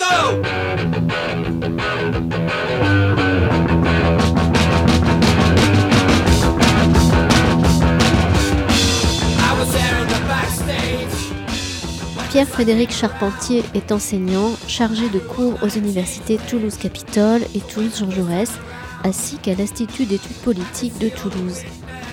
oh. Pierre-Frédéric Charpentier est enseignant chargé de cours aux universités Toulouse-Capitole et Toulouse-Jean Jaurès, ainsi qu'à l'Institut d'études politiques de Toulouse.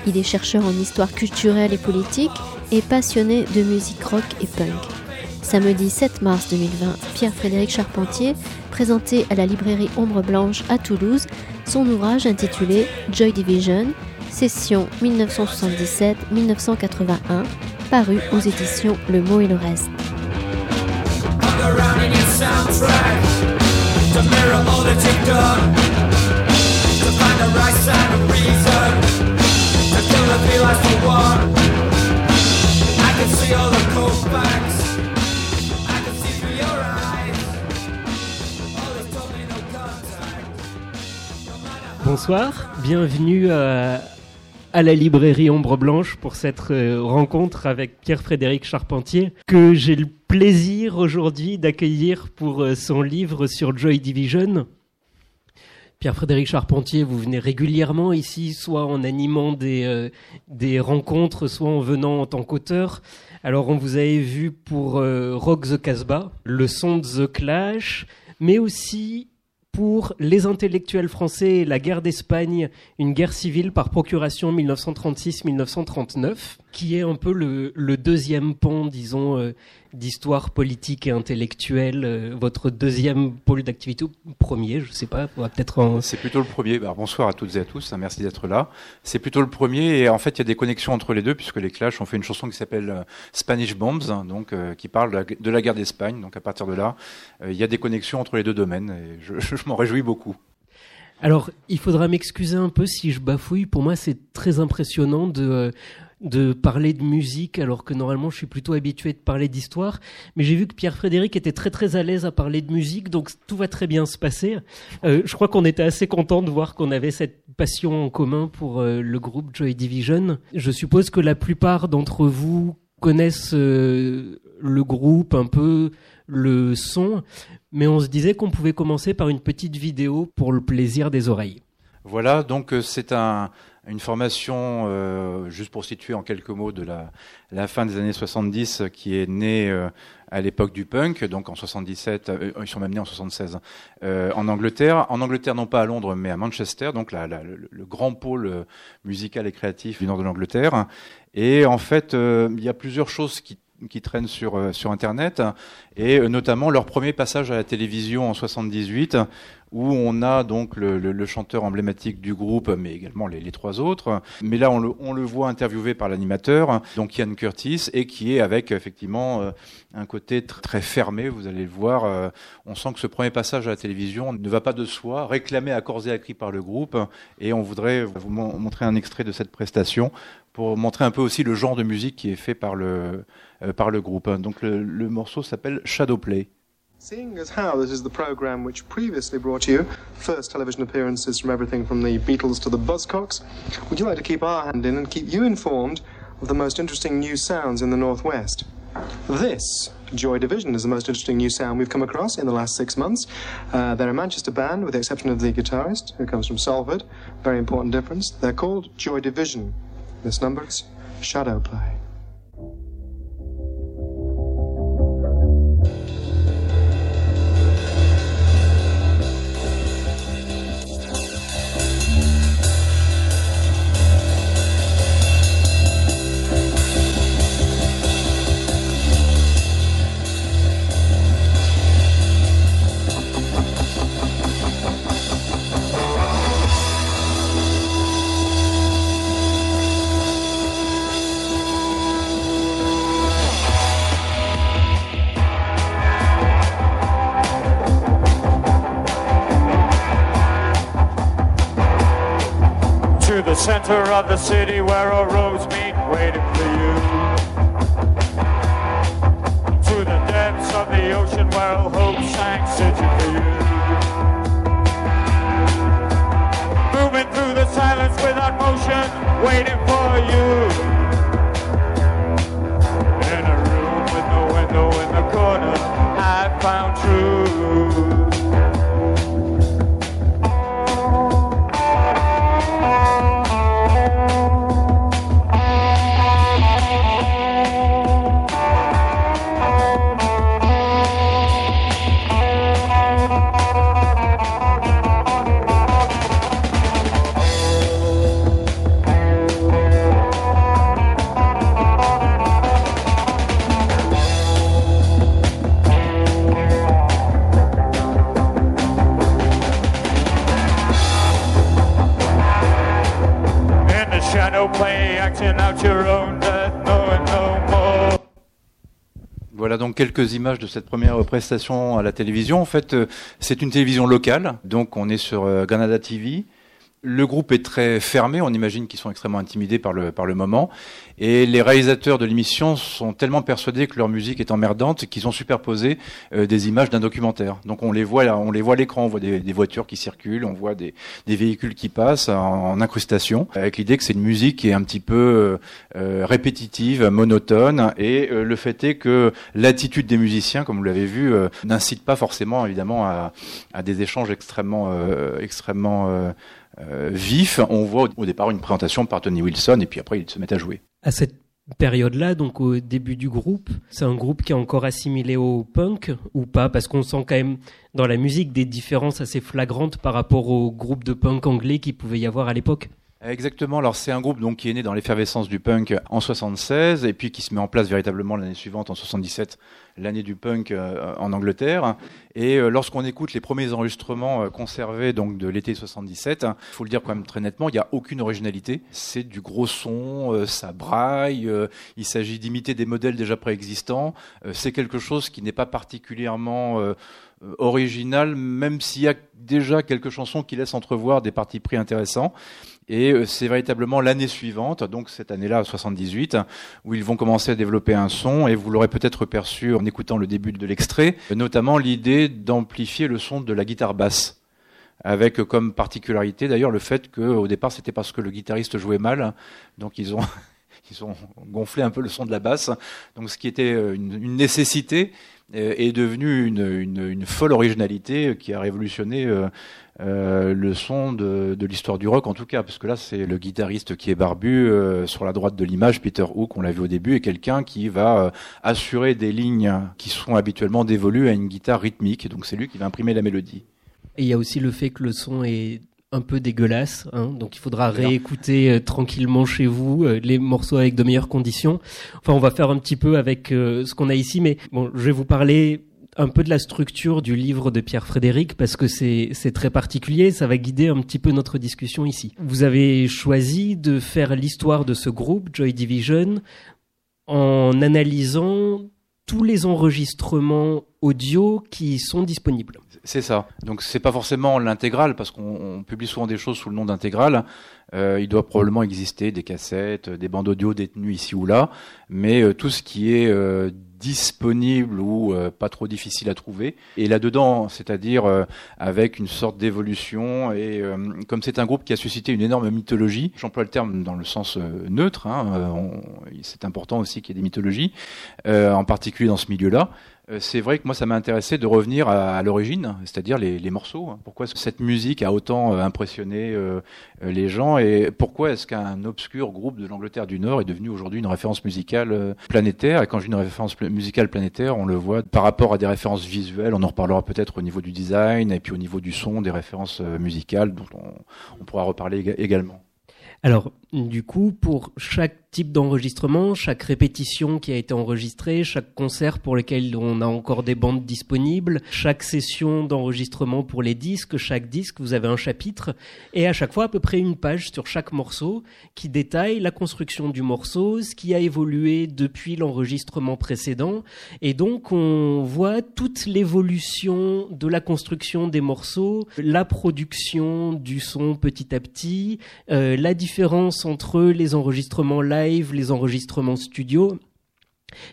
Il est chercheur en histoire culturelle et politique et passionné de musique rock et punk. Samedi 7 mars 2020, Pierre-Frédéric Charpentier présentait à la librairie Ombre Blanche à Toulouse son ouvrage intitulé Joy Division, session 1977-1981, paru aux éditions Le Mot et le Reste. I can see all the cold facts. Bonsoir, bienvenue à, à la librairie Ombre Blanche pour cette euh, rencontre avec Pierre-Frédéric Charpentier que j'ai le plaisir aujourd'hui d'accueillir pour euh, son livre sur Joy Division. Pierre-Frédéric Charpentier, vous venez régulièrement ici, soit en animant des, euh, des rencontres, soit en venant en tant qu'auteur. Alors on vous avait vu pour euh, Rock the Casbah, le son de The Clash, mais aussi pour les intellectuels français la guerre d'Espagne, une guerre civile par procuration 1936-1939, qui est un peu le, le deuxième pan, disons, euh, d'histoire politique et intellectuelle, euh, votre deuxième pôle d'activité, ou premier, je sais pas, on va peut-être en... C'est plutôt le premier. Alors, bonsoir à toutes et à tous. hein, Merci d'être là. C'est plutôt le premier. Et en fait, il y a des connexions entre les deux, puisque les Clash ont fait une chanson qui s'appelle euh, Spanish Bombs, hein, donc euh, qui parle de la, de la guerre d'Espagne. Donc, à partir de là, il y a des connexions entre les deux domaines. Et je, je m'en réjouis beaucoup. Alors, il faudra m'excuser un peu si je bafouille. Pour moi, c'est très impressionnant de, de parler de musique, alors que normalement, je suis plutôt habitué de parler d'histoire. Mais j'ai vu que Pierre-Frédéric était très très à l'aise à parler de musique, donc tout va très bien se passer. Euh, je crois qu'on était assez content de voir qu'on avait cette passion en commun pour euh, le groupe Joy Division. Je suppose que la plupart d'entre vous connaissent euh, le groupe, un peu le son, mais on se disait qu'on pouvait commencer par une petite vidéo pour le plaisir des oreilles. Voilà, donc c'est un, une formation, euh, juste pour situer en quelques mots, de la, la fin des années 70, euh, qui est née euh, à l'époque du punk, donc en 77, euh, ils sont même nés en 76, euh, en Angleterre. En Angleterre, non pas à Londres, mais à Manchester, donc la, le, le grand pôle euh, musical et créatif du nord de l'Angleterre. Et en fait, euh, il y a plusieurs choses qui qui traînent sur euh, sur internet et euh, notamment leur premier passage à la télévision en 78 où on a donc le, le- le chanteur emblématique du groupe, mais également les, les trois autres. Mais là, on le, on le voit interviewé par l'animateur, donc Ian Curtis, et qui est avec effectivement euh, un côté tr- très fermé. Vous allez le voir. on sent que ce premier passage à la télévision ne va pas de soi, réclamé à corps et à cri par le groupe. Et on voudrait vous mon- montrer un extrait de cette prestation pour montrer un peu aussi le genre de musique qui est fait par le euh, par le groupe. Donc le, le morceau s'appelle Shadowplay. Seeing as how this is the program which previously brought you first television appearances from everything from the Beatles to the Buzzcocks, would you like to keep our hand in and keep you informed of the most interesting new sounds in the Northwest? This, Joy Division, is the most interesting new sound we've come across in the last six months. Uh, they're a Manchester band, with the exception of the guitarist, who comes from Salford. Very important difference. They're called Joy Division. This number is Shadow Play. Center of the city where all roads meet, waiting for you. To the depths of the ocean where hope sank, searching for you. Moving through the silence without motion, waiting for you. In a room with no window in the corner, I found true. Quelques images de cette première prestation à la télévision. En fait, euh, c'est une télévision locale, donc on est sur euh, Granada TV. Le groupe est très fermé, on imagine qu'ils sont extrêmement intimidés par le, par le moment. Et les réalisateurs de l'émission sont tellement persuadés que leur musique est emmerdante qu'ils ont superposé euh, des images d'un documentaire. Donc on les voit, là, on les voit à l'écran, on voit des, des voitures qui circulent, on voit des, des véhicules qui passent en, incrustation, avec l'idée que c'est une musique qui est un petit peu euh, euh, répétitive, monotone. Et euh, le fait est que l'attitude des musiciens, comme vous l'avez vu, n'incite pas forcément évidemment à, à des échanges extrêmement, extrêmement euh, vifs. On voit au, au départ une présentation par Tony Wilson et puis après ils se mettent à jouer. À cette période-là, donc au début du groupe, c'est un groupe qui est encore assimilé au punk ou pas? Parce qu'on sent quand même dans la musique des différences assez flagrantes par rapport au groupe de punk anglais qui pouvait y avoir à l'époque. Exactement. Alors c'est un groupe donc qui est né dans l'effervescence du punk en 76 et puis qui se met en place véritablement l'année suivante en 77, l'année du punk euh, en Angleterre. Et euh, lorsqu'on écoute les premiers enregistrements euh, conservés donc de l'été 77, il faut le dire quand même très nettement, il n'y a aucune originalité. C'est du gros son, ça braille. il s'agit d'imiter des modèles déjà préexistants. C'est quelque chose qui n'est pas particulièrement original, même s'il y a déjà quelques chansons qui laissent entrevoir des partis pris intéressants. Et euh, c'est véritablement l'année suivante, donc cette année-là, 78, où ils vont commencer à développer un son. Et vous l'aurez peut-être perçu en écoutant le début de l'extrait, notamment l'idée d'amplifier le son de la guitare basse. Avec comme particularité d'ailleurs le fait qu'au départ c'était parce que le guitariste jouait mal, donc ils ont ils ont gonflé un peu le son de la basse. Donc ce qui était euh, une, nécessité euh, est devenu une, une, une folle originalité qui a révolutionné euh, le son de, de l'histoire du rock en tout cas, parce que là c'est le guitariste qui est barbu euh, sur la droite de l'image, Peter Hook, on l'a vu au début, est quelqu'un qui va euh, assurer des lignes qui sont habituellement dévolues à une guitare rythmique, donc c'est lui qui va imprimer la mélodie. Et il y a aussi le fait que le son est un peu dégueulasse, hein, donc il faudra réécouter euh, tranquillement chez vous euh, les morceaux avec de meilleures conditions. Enfin, on va faire un petit peu avec euh, ce qu'on a ici, mais bon, je vais vous parler un peu de la structure du livre de Pierre Frédéric parce que c'est très particulier, ça va guider un petit peu notre discussion ici. Vous avez choisi de faire l'histoire de ce groupe Joy Division en analysant tous les enregistrements audio qui sont disponibles. C'est ça. Donc c'est pas forcément l'intégrale parce qu'on on publie souvent des choses sous le nom d'intégrale. Euh, il doit probablement exister des cassettes, des bandes audio détenues ici ou là, mais euh, tout ce qui est euh, disponible ou euh, pas trop difficile à trouver. Et là-dedans, c'est-à-dire euh, avec une sorte d'évolution et euh, comme c'est un groupe qui a suscité une énorme mythologie, j'emploie le terme dans le sens euh, neutre. Hein, euh, c'est important aussi qu'il y ait des mythologies, en particulier dans ce milieu-là. Euh, c'est vrai que moi, ça m'a intéressé de revenir à, à l'origine, c'est-à-dire les, les morceaux. hein. Pourquoi cette musique a autant euh, impressionné euh, euh, les gens et pourquoi est-ce qu'un obscur groupe de l'Angleterre du Nord est devenu aujourd'hui une référence musicale planétaire? Et quand dis une référence musicale planétaire, on le voit par rapport à des références visuelles. On en reparlera peut-être au niveau du design et puis au niveau du son, des références musicales dont on, on pourra reparler éga- également. Alors, du coup, pour chaque type d'enregistrement, chaque répétition qui a été enregistrée, chaque concert pour lequel on a encore des bandes disponibles, chaque session d'enregistrement pour les disques, chaque disque, vous avez un chapitre, et à chaque fois à peu près une page sur chaque morceau qui détaille la construction du morceau, ce qui a évolué depuis l'enregistrement précédent, et donc on voit toute l'évolution de la construction des morceaux, la production du son petit à petit, euh, la différence entre les enregistrements live, les enregistrements studio.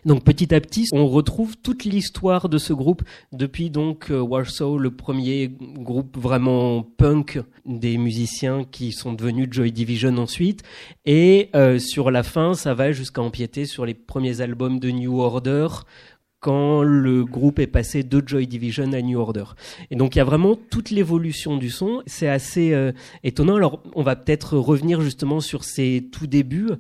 Donc petit à petit, on retrouve toute l'histoire de ce groupe depuis donc euh, Warsaw, le premier groupe vraiment punk des musiciens qui sont devenus Joy Division ensuite, et euh, sur la fin, ça va jusqu'à empiéter sur les premiers albums de New Order quand le groupe est passé de Joy Division à New Order. Et donc il y a vraiment toute l'évolution du son. C'est assez euh, étonnant. Alors on va peut-être revenir justement sur ces tout débuts.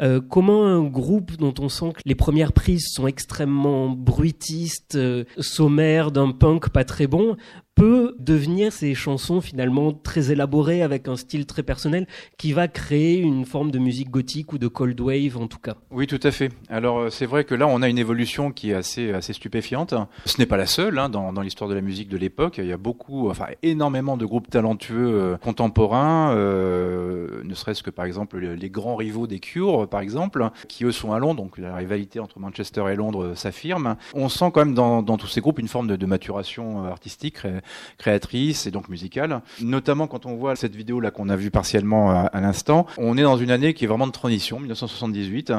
Euh, comment un groupe dont on sent que les premières prises sont extrêmement bruitistes, euh, sommaires, d'un punk pas très bon, peut devenir ces chansons finalement très élaborées avec un style très personnel qui va créer une forme de musique gothique ou de cold wave en tout cas. Oui, tout à fait. Alors euh, c'est vrai que là on a une évolution qui est assez assez stupéfiante. Ce n'est pas la seule hein, dans, dans l'histoire de la musique de l'époque. Il y a beaucoup, enfin énormément de groupes talentueux euh, contemporains, euh, ne serait-ce que par exemple les grands rivaux des Cure par exemple, qui eux sont à Londres, donc la rivalité entre Manchester et Londres euh, s'affirme. On sent quand même dans, dans tous ces groupes une forme de, maturation artistique créatrice et donc musicale. Notamment quand on voit cette vidéo là qu'on a vue partiellement à, à l'instant, on est dans une année qui est vraiment de transition, 1978,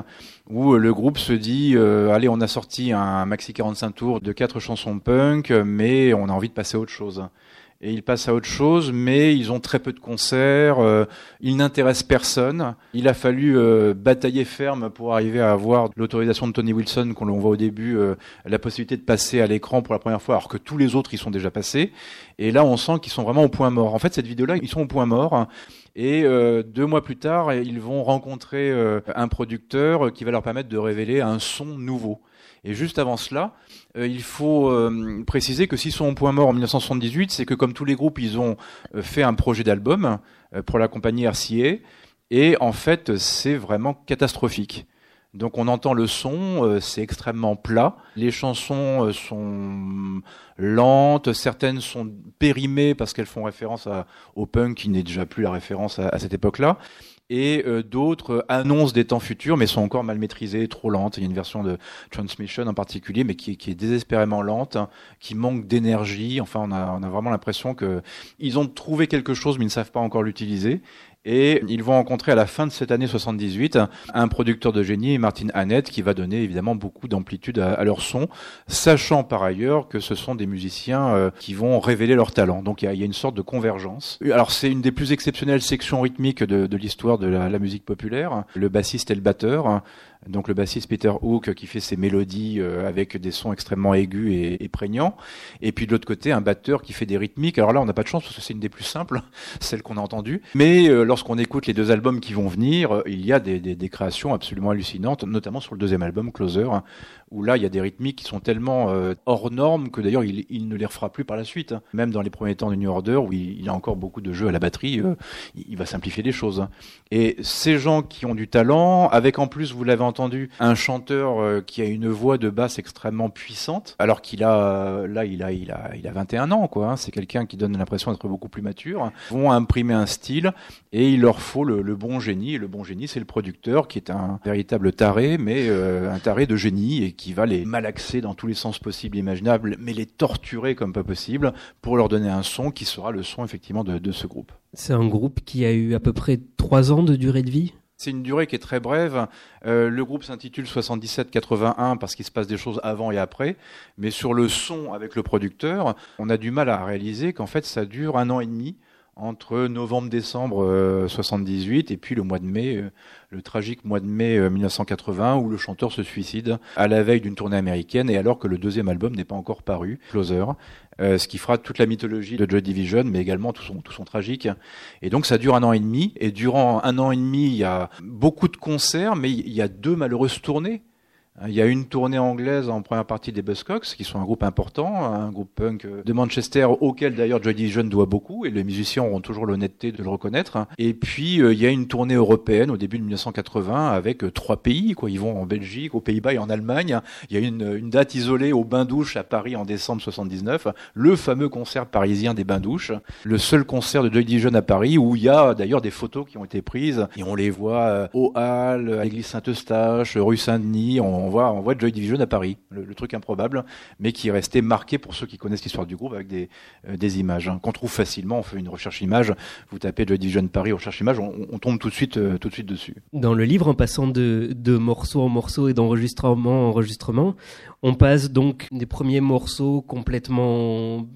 où le groupe se dit euh, allez, on a sorti un maxi 45 tours de quatre chansons punk, mais on a envie de passer à autre chose et ils passent à autre chose, mais ils ont très peu de concerts, euh, ils n'intéressent personne. Il a fallu euh, batailler ferme pour arriver à avoir l'autorisation de Tony Wilson, qu'on voit au début, euh, la possibilité de passer à l'écran pour la première fois, alors que tous les autres y sont déjà passés. Et là, on sent qu'ils sont vraiment au point mort. En fait, cette vidéo-là, ils sont au point mort. Et deux mois plus tard, ils vont rencontrer un producteur qui va leur permettre de révéler un son nouveau. Et juste avant cela, il faut euh, préciser que s'ils sont au point mort en 1978, c'est que comme tous les groupes, ils ont euh, fait un projet d'album euh, pour la compagnie RCA, et en fait, c'est vraiment catastrophique. Donc on entend le son, euh, c'est extrêmement plat. Les chansons euh, sont lentes, certaines sont périmées parce qu'elles font référence à, au punk qui n'est déjà plus la référence à, à cette époque-là. Et euh, d'autres annoncent des temps futurs, mais sont encore mal maîtrisées, trop lentes. Il y a une version de Transmission en particulier, mais qui, est- qui est désespérément lente, hein, qui manque d'énergie. Enfin, on a, on a vraiment l'impression que ils ont trouvé quelque chose, mais ils ne savent pas encore l'utiliser. Et ils vont rencontrer à la fin de cette année 78 un producteur de génie, Martin Hannett, qui va donner évidemment beaucoup d'amplitude à, à leur son, sachant par ailleurs que ce sont des musiciens euh, qui vont révéler leur talent. Donc il y a, il y a une sorte de convergence. Alors c'est une des plus exceptionnelles sections rythmiques de, de l'histoire de la, la musique populaire. Le bassiste et le batteur. Donc le bassiste Peter Hook qui fait ses mélodies euh, avec des sons extrêmement aigus et, et prégnants. Et puis de l'autre côté, un batteur qui fait des rythmiques. Alors là, on n'a pas de chance parce que c'est une des plus simples, celle qu'on a entendue. Mais euh, lorsqu'on écoute les deux albums qui vont venir, euh, il y a des, créations absolument hallucinantes, notamment sur le deuxième album, Closer, hein, où là, il y a des rythmiques qui sont tellement euh, hors normes que d'ailleurs, il, il ne les refera plus par la suite. hein. Même dans les premiers temps du New Order, où il, il a encore beaucoup de jeux à la batterie, euh, il, va simplifier les choses. hein. Et ces gens qui ont du talent, avec en plus, vous l'avez entendu, un chanteur euh, qui a une voix de basse extrêmement puissante, alors qu'il a, euh, là, il a, il a, il a 21 ans, quoi. hein. C'est quelqu'un qui donne l'impression d'être beaucoup plus mature. hein. Vont imprimer un style et il leur faut le, le bon génie. Et le bon génie, c'est le producteur qui est un véritable taré, mais euh, un taré de génie qui va les malaxer dans tous les sens possibles et imaginables, mais les torturer comme pas possible pour leur donner un son qui sera le son effectivement de, de ce groupe. C'est un groupe qui a eu à peu près trois ans de durée de vie? C'est une durée qui est très brève. Euh, le groupe s'intitule 77-81 parce qu'il se passe des choses avant et après. Mais sur le son avec le producteur, on a du mal à réaliser qu'en fait ça dure un an et demi entre novembre-décembre euh, 78 et puis le mois de mai, euh, le tragique mois de mai euh, 1980 où le chanteur se suicide à la veille d'une tournée américaine et alors que le deuxième album n'est pas encore paru, Closer, euh, ce qui fera toute la mythologie de Joy Division mais également tout son, tout son tragique. Et donc ça dure un an et demi et durant un an et demi il y a beaucoup de concerts mais il y a deux malheureuses tournées. Il y a une tournée anglaise en première partie des Buzzcocks, qui sont un groupe important, un groupe punk de Manchester, auquel d'ailleurs Joy Division doit beaucoup, et les musiciens auront toujours l'honnêteté de le reconnaître. Et puis euh, il y a une tournée européenne au début de 1980 avec euh, trois pays, quoi. Ils vont en Belgique, aux Pays-Bas et en Allemagne. Il y a une, date isolée au Bain-Douche à Paris en décembre 79, le fameux concert parisien des Bains-Douches, le seul concert de Joy Division à Paris où il y a d'ailleurs des photos qui ont été prises et on les voit euh, au Hall, à l'église Saint-Eustache, rue Saint-Denis, on voit, on voit Joy Division à Paris, le, truc improbable, mais qui est resté marqué pour ceux qui connaissent l'histoire du groupe avec des, euh, des images hein, qu'on trouve facilement. On fait une recherche image, vous tapez Joy Division Paris, recherche image, on, on tombe tout de suite, euh, tout de suite dessus. Dans le livre, en passant de, de morceau en morceau et d'enregistrement en enregistrement, on passe donc des premiers morceaux complètement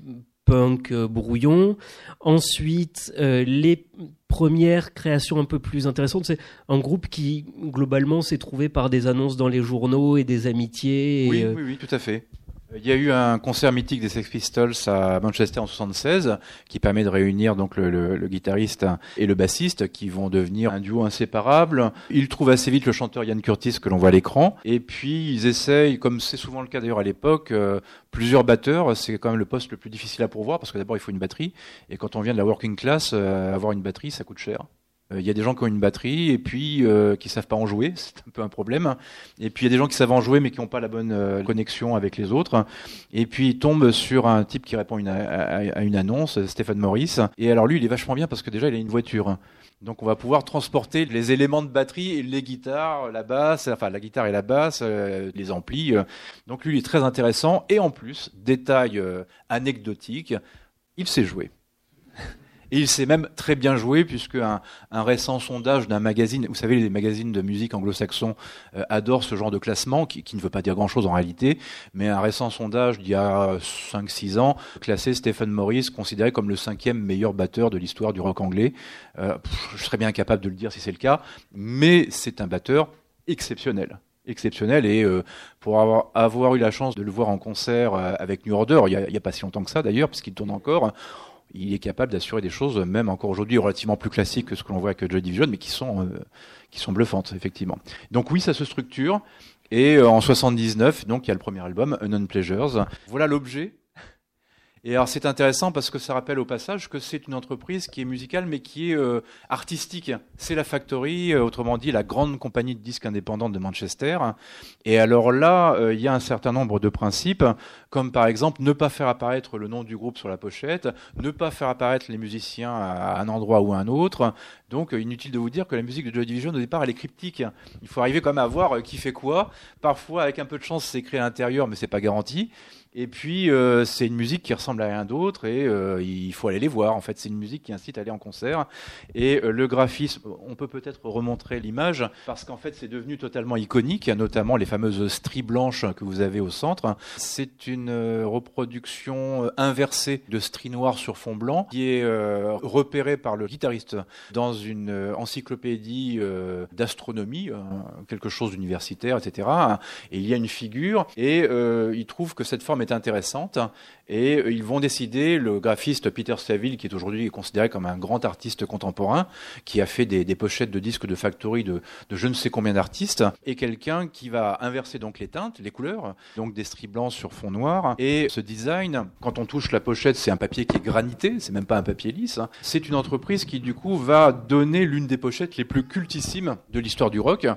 punk euh, brouillon. Ensuite, euh, les premières créations un peu plus intéressantes, c'est un groupe qui globalement s'est trouvé par des annonces dans les journaux et des amitiés. et, Oui, euh, oui, oui, tout à fait. Il y a eu un concert mythique des Sex Pistols à Manchester en 76 qui permet de réunir donc le, le- le guitariste et le bassiste qui vont devenir un duo inséparable. Ils trouvent assez vite le chanteur Ian Curtis que l'on voit à l'écran et puis ils essayent, comme c'est souvent le cas d'ailleurs à l'époque, euh, plusieurs batteurs. C'est quand même le poste le plus difficile à pourvoir parce que d'abord il faut une batterie et quand on vient de la working class, euh, avoir une batterie ça coûte cher. Euh, Il y a des gens qui ont une batterie et puis euh, qui savent pas en jouer, c'est un peu un problème. Et puis il y a des gens qui savent en jouer mais qui n'ont pas la bonne euh, connexion avec les autres. Et puis il tombe sur un type qui répond à, une annonce, Stéphane Maurice. Et alors lui, il est vachement bien parce que déjà il a une voiture. Donc on va pouvoir transporter les éléments de batterie, les guitares, la basse, enfin la guitare et la basse, euh, les amplis. Donc lui, il est très intéressant. Et en plus, détail anecdotique, il sait jouer. Et il sait même très bien jouer puisque un, récent sondage d'un magazine, vous savez, les magazines de musique anglo-saxons euh, adorent ce genre de classement qui, qui ne veut pas dire grand-chose en réalité, mais un récent sondage d'il y a 5-6 ans classait Stephen Morris considéré comme le cinquième meilleur batteur de l'histoire du rock anglais. Euh, je serais bien incapable de le dire si c'est le cas, mais c'est un batteur exceptionnel exceptionnel et euh, pour avoir, avoir eu la chance de le voir en concert euh, avec New Order, il y a, a pas si longtemps que ça d'ailleurs, puisqu'il tourne encore, il est capable d'assurer des choses, même encore aujourd'hui, relativement plus classiques que ce que l'on voit avec Joy Division, mais qui sont, euh, qui sont bluffantes, effectivement. Donc oui, ça se structure. Et euh, en 79, donc il y a le premier album, Unknown Pleasures. Voilà l'objet. Et alors c'est intéressant parce que ça rappelle au passage que c'est une entreprise qui est musicale mais qui est euh, artistique. C'est la Factory, euh, autrement dit la grande compagnie de disques indépendante de Manchester. Et alors là, euh, il y a un certain nombre de principes, comme par exemple ne pas faire apparaître le nom du groupe sur la pochette, ne pas faire apparaître les musiciens à un endroit ou à un autre. Donc euh, inutile de vous dire que la musique de Joy Division au départ elle est cryptique. Il faut arriver quand même à voir qui fait quoi. Parfois avec un peu de chance c'est écrit à l'intérieur mais c'est pas garanti. Et puis euh, c'est une musique qui ressemble à rien d'autre et euh, il faut aller les voir. En fait, c'est une musique qui incite à aller en concert. Et euh, le graphisme, on peut peut-être remontrer l'image parce qu'en fait c'est devenu totalement iconique, notamment les fameuses stries blanches que vous avez au centre. C'est une euh, reproduction euh, inversée de stries noires sur fond blanc qui est euh, repérée par le guitariste dans une encyclopédie d'astronomie, quelque chose d'universitaire, etc. Et il y a une figure et il trouve que cette forme est intéressante et euh, ils vont décider, le graphiste Peter Saville, qui est aujourd'hui considéré comme un grand artiste contemporain, qui a fait des, pochettes de disques de factory de, de je ne sais combien d'artistes, et quelqu'un qui va inverser donc les teintes, les couleurs, donc des stries blancs sur fond noir. Et ce design, quand on touche la pochette, c'est un papier qui est granité, c'est même pas un papier lisse. C'est une entreprise qui du coup va donner l'une des pochettes les plus cultissimes de l'histoire du rock,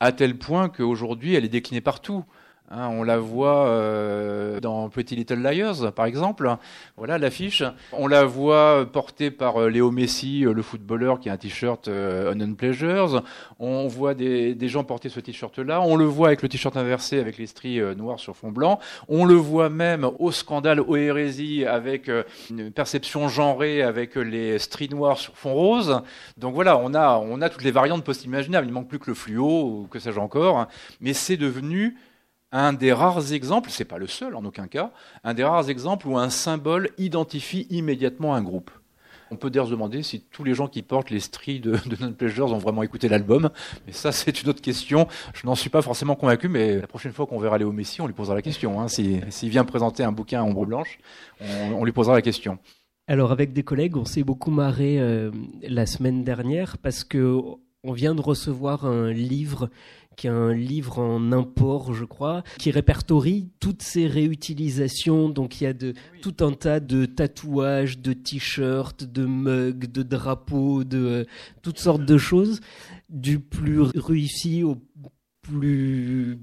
à tel point qu'aujourd'hui elle est déclinée partout. Hein, on la voit euh, dans Pretty Little Liars, par exemple. Voilà l'affiche. On la voit portée par euh, Léo Messi, euh, le footballeur, qui a un t-shirt euh, Unknown Pleasures. On voit des, gens porter ce t-shirt-là. On le voit avec le t-shirt inversé, avec les stries euh, noires sur fond blanc. On le voit même au scandale, aux avec euh, une perception genrée, avec euh, les stries noires sur fond rose. Donc voilà, on a, on a toutes les variantes post-imaginables. Il manque plus que le fluo, ou que sais-je encore. Mais c'est devenu un des rares exemples, c'est pas le seul en aucun cas, un des rares exemples où un symbole identifie immédiatement un groupe. On peut d'ailleurs se demander si tous les gens qui portent les stries de, Non Pleasures ont vraiment écouté l'album, mais ça c'est une autre question. Je n'en suis pas forcément convaincu, mais la prochaine fois qu'on verra Léo Messi, on lui posera la question. Hein. S'il vient présenter un bouquin à ombre blanche, on, on lui posera la question. Alors avec des collègues, on s'est beaucoup marré euh, la semaine dernière parce que on vient de recevoir un livre qui est un livre en import, je crois, qui répertorie toutes ces réutilisations. Donc il y a de, tout un tas de tatouages, de t-shirts, de mugs, de drapeaux, de euh, toutes sortes de choses, du plus réussi au plus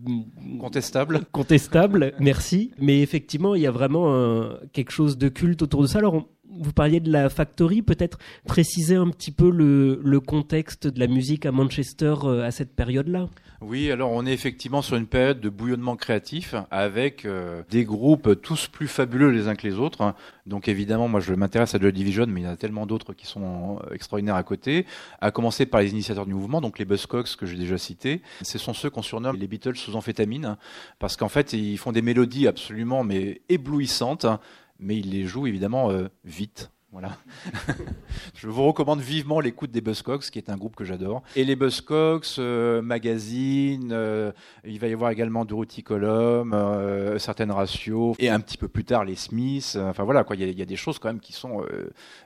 Contestable. contestable, merci. Mais effectivement, il y a vraiment un- quelque chose de culte autour de ça. Alors, on- vous parliez de la Factory, peut-être préciser un petit peu le, le contexte de la musique à Manchester euh, à cette période-là? Oui, alors on est effectivement sur une période de bouillonnement créatif avec euh, des groupes tous plus fabuleux les uns que les autres. Donc évidemment, moi je m'intéresse à Joy Division, mais il y en a tellement d'autres qui sont euh, extraordinaires à côté. À commencer par les initiateurs du mouvement, donc les Buzzcocks que j'ai déjà cités. Ce sont ceux qu'on surnomme les Beatles sous amphétamine, parce qu'en fait ils font des mélodies absolument mais éblouissantes mais il les joue évidemment euh, vite. Voilà. je vous recommande vivement l'écoute des Buzzcocks, qui est un groupe que j'adore. Et les Buzzcocks, euh, magazine, euh, il va y avoir également Dorothy Column, euh, certaines ratios, et un petit peu plus tard les Smiths. Enfin voilà, quoi. Il y, y a des choses quand même qui sont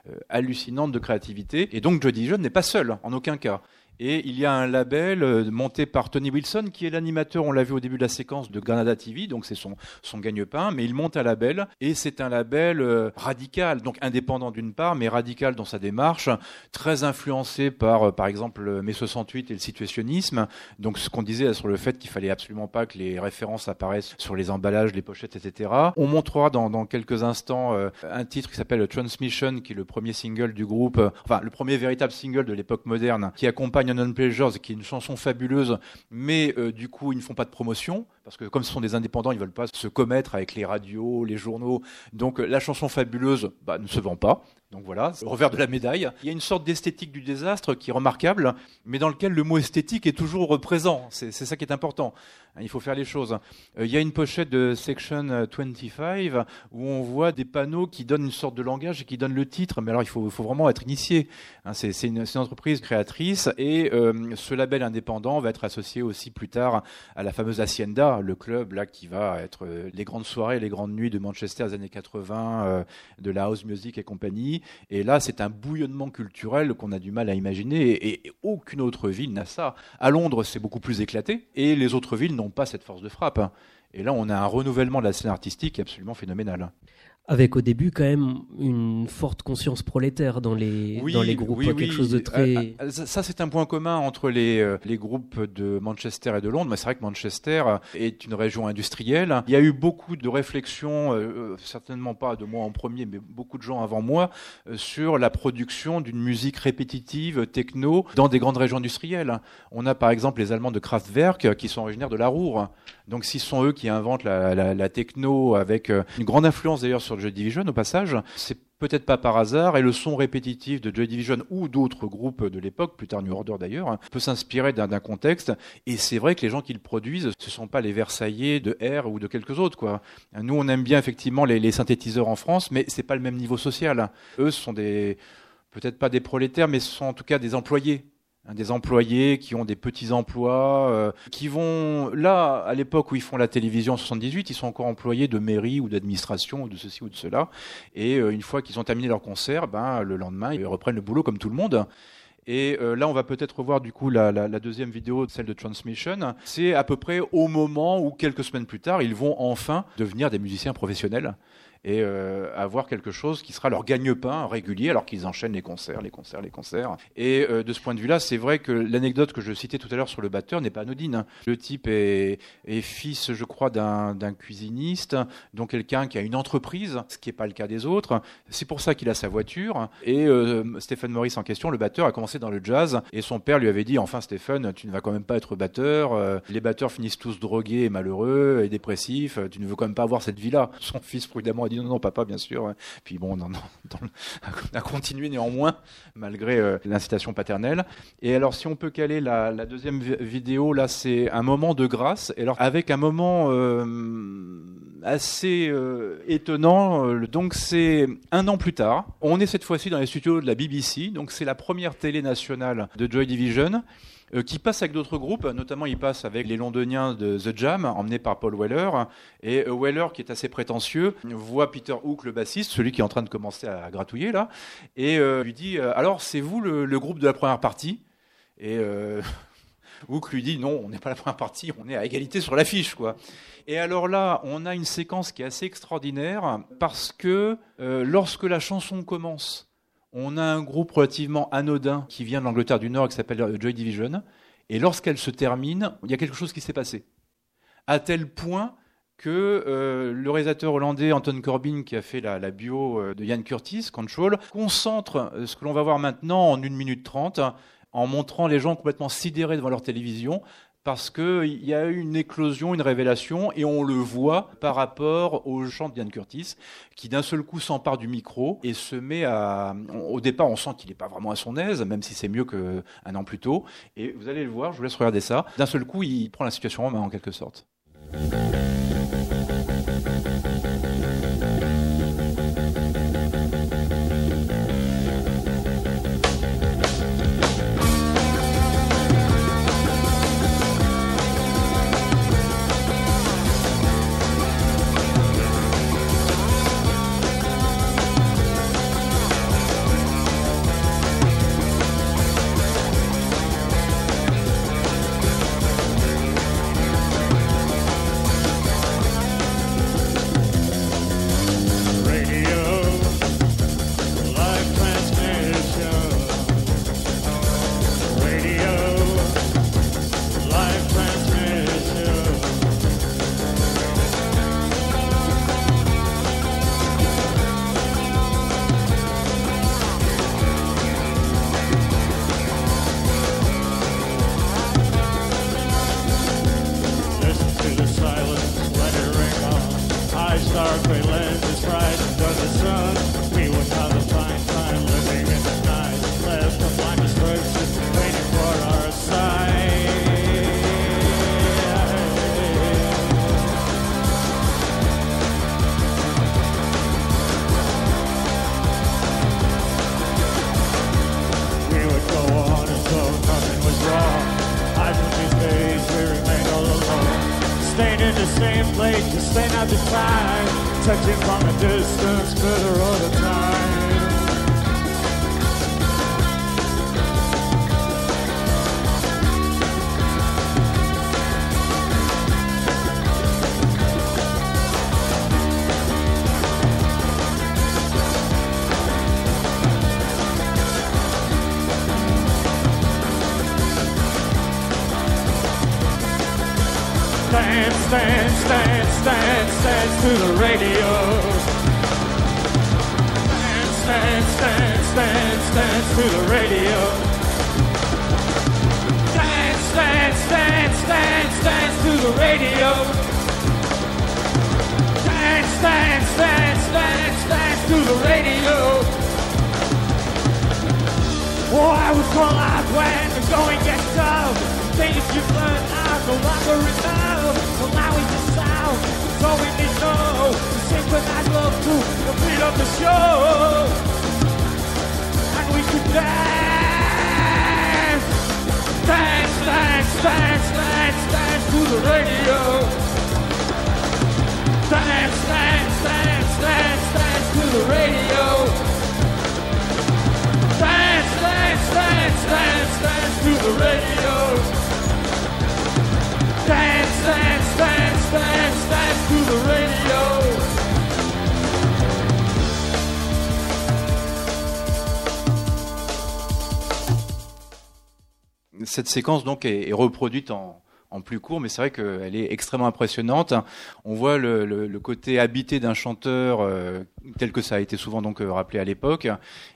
euh, hallucinantes de créativité. Et donc Joy Division n'est pas seul, en aucun cas. Et il y a un label euh, monté par Tony Wilson, qui est l'animateur, on l'a vu au début de la séquence, de Granada TV, donc c'est son, son gagne-pain, mais il monte un label, et c'est un label euh, radical, donc indépendant d'une part, mais radical dans sa démarche, très influencé par, euh, par exemple, le mai 68 et le situationnisme, donc ce qu'on disait sur le fait qu'il fallait absolument pas que les références apparaissent sur les emballages, les pochettes, etc. On montrera dans, dans quelques instants un titre qui s'appelle Transmission, qui est le premier single du groupe, enfin le premier véritable single de l'époque moderne, qui accompagne Non Pleasures, qui est une chanson fabuleuse, mais euh, du coup ils ne font pas de promotion, parce que comme ce sont des indépendants, ils veulent pas se commettre avec les radios, les journaux, donc euh, la chanson fabuleuse bah, ne se vend pas. Donc voilà, le revers de la médaille. Il y a une sorte d'esthétique du désastre qui est remarquable, mais dans lequel le mot esthétique est toujours présent. C'est ça qui est important. Hein, Il faut faire les choses. Euh, Il y a une pochette de Section 25 où on voit des panneaux qui donnent une sorte de langage et qui donnent le titre. Mais alors il faut, faut vraiment être initié. Hein, c'est une, une entreprise créatrice et euh, ce label indépendant va être associé aussi plus tard à la fameuse Hacienda, le club là qui va être euh, les grandes soirées, les grandes nuits de Manchester des années 80, euh, de la house music et compagnie. Et là, c'est un bouillonnement culturel qu'on a du mal à imaginer et, et aucune autre ville n'a ça. À Londres, c'est beaucoup plus éclaté et les autres villes n'ont pas cette force de frappe. Et là, on a un renouvellement de la scène artistique absolument phénoménal. Avec au début quand même une forte conscience prolétaire dans les, dans les groupes, quelque chose de très... Euh, euh, ça, ça, c'est un point commun entre les, euh, les groupes de Manchester et de Londres. Mais c'est vrai que Manchester est une région industrielle. Il y a eu beaucoup de réflexions, euh, certainement pas de moi en premier, mais beaucoup de gens avant moi, euh, sur la production d'une musique répétitive, techno, dans des grandes régions industrielles. On a par exemple les Allemands de Kraftwerk euh, qui sont originaires de la Ruhr. Donc si ce sont eux qui inventent la, la, la techno avec euh, une grande influence d'ailleurs sur Joy Division au passage, c'est peut-être pas par hasard, et le son répétitif de Joy Division ou d'autres groupes de l'époque, plus tard New Order d'ailleurs, peut s'inspirer d'un contexte. Et c'est vrai que les gens qui le produisent, ce sont pas les Versaillais de R ou de quelques autres. Quoi. Nous, on aime bien effectivement les, les synthétiseurs en France, mais c'est pas le même niveau social. Eux, ce sont des peut-être pas des prolétaires, mais ce sont en tout cas des employés des employés qui ont des petits emplois, euh, qui vont là à l'époque où ils font la télévision en 78, ils sont encore employés de mairie ou d'administration ou de ceci ou de cela. Et euh, une fois qu'ils ont terminé leur concert, ben le lendemain ils reprennent le boulot comme tout le monde. Et euh, là, on va peut-être voir du coup la, la, la deuxième vidéo, celle de Transmission. C'est à peu près au moment où quelques semaines plus tard, ils vont enfin devenir des musiciens professionnels et euh, avoir quelque chose qui sera leur gagne-pain régulier alors qu'ils enchaînent les concerts, les concerts, les concerts. Et euh, de ce point de vue-là, c'est vrai que l'anecdote que je citais tout à l'heure sur le batteur n'est pas anodine. hein. Le type est, fils, je crois, d'un cuisiniste, donc quelqu'un qui a une entreprise, ce qui n'est pas le cas des autres. C'est pour ça qu'il a sa voiture. Et euh, Stephen Morris en question, le batteur, a commencé dans le jazz et son père lui avait dit, enfin Stephen, tu ne vas quand même pas être batteur. euh, les batteurs finissent tous drogués et malheureux et dépressifs. Tu ne veux quand même pas avoir cette vie-là. Son fils prudemment dit non, non, papa, bien sûr. Puis bon, non, non, le- a continué néanmoins malgré euh, l'incitation paternelle. Et alors, si on peut caler la, deuxième vi- vidéo, là, c'est un moment de grâce. Et alors, avec un moment euh, assez euh, étonnant. Donc, c'est un an plus tard. On est cette fois-ci dans les studios de la BBC. Donc, c'est la première télé nationale de Joy Division. Euh, qui passe avec d'autres groupes, notamment il passe avec les londoniens de The Jam, emmenés par Paul Weller. Et euh, Weller, qui est assez prétentieux, voit Peter Hook, le bassiste, celui qui est en train de commencer à gratouiller là, et euh, lui dit Alors, c'est vous le, le groupe de la première partie? Et Hook lui dit Non, on n'est pas la première partie, on est à égalité sur l'affiche, quoi. Et alors là, on a une séquence qui est assez extraordinaire parce que euh, lorsque la chanson commence, on a un groupe relativement anodin qui vient de l'Angleterre du Nord qui s'appelle euh, Joy Division. Et lorsqu'elle se termine, il y a quelque chose qui s'est passé. À tel point que euh, le réalisateur hollandais Anton Corbin, qui a fait la, bio euh, de Ian Curtis, Control, concentre ce que l'on va voir maintenant en 1 minute 30 en montrant les gens complètement sidérés devant leur télévision parce qu'il y a eu une éclosion, une révélation, et on le voit par rapport au chant de Ian Curtis, qui d'un seul coup s'empare du micro et se met à... Au départ, on sent qu'il n'est pas vraiment à son aise, même si c'est mieux qu'un an plus tôt. Et vous allez le voir, je vous laisse regarder ça. D'un seul coup, il prend la situation en main, en quelque sorte. We could dance. Dance, dance, dance, dance, dance to the radio. Dance, dance, dance, dance, dance to the radio. Dance, dance, dance, dance, dance to the radio. Dance, dance, dance, dance, dance to the radio. Cette séquence donc est, reproduite en, plus court, mais c'est vrai qu'elle est extrêmement impressionnante. On voit le, côté habité d'un chanteur euh, tel que ça a été souvent donc euh, rappelé à l'époque,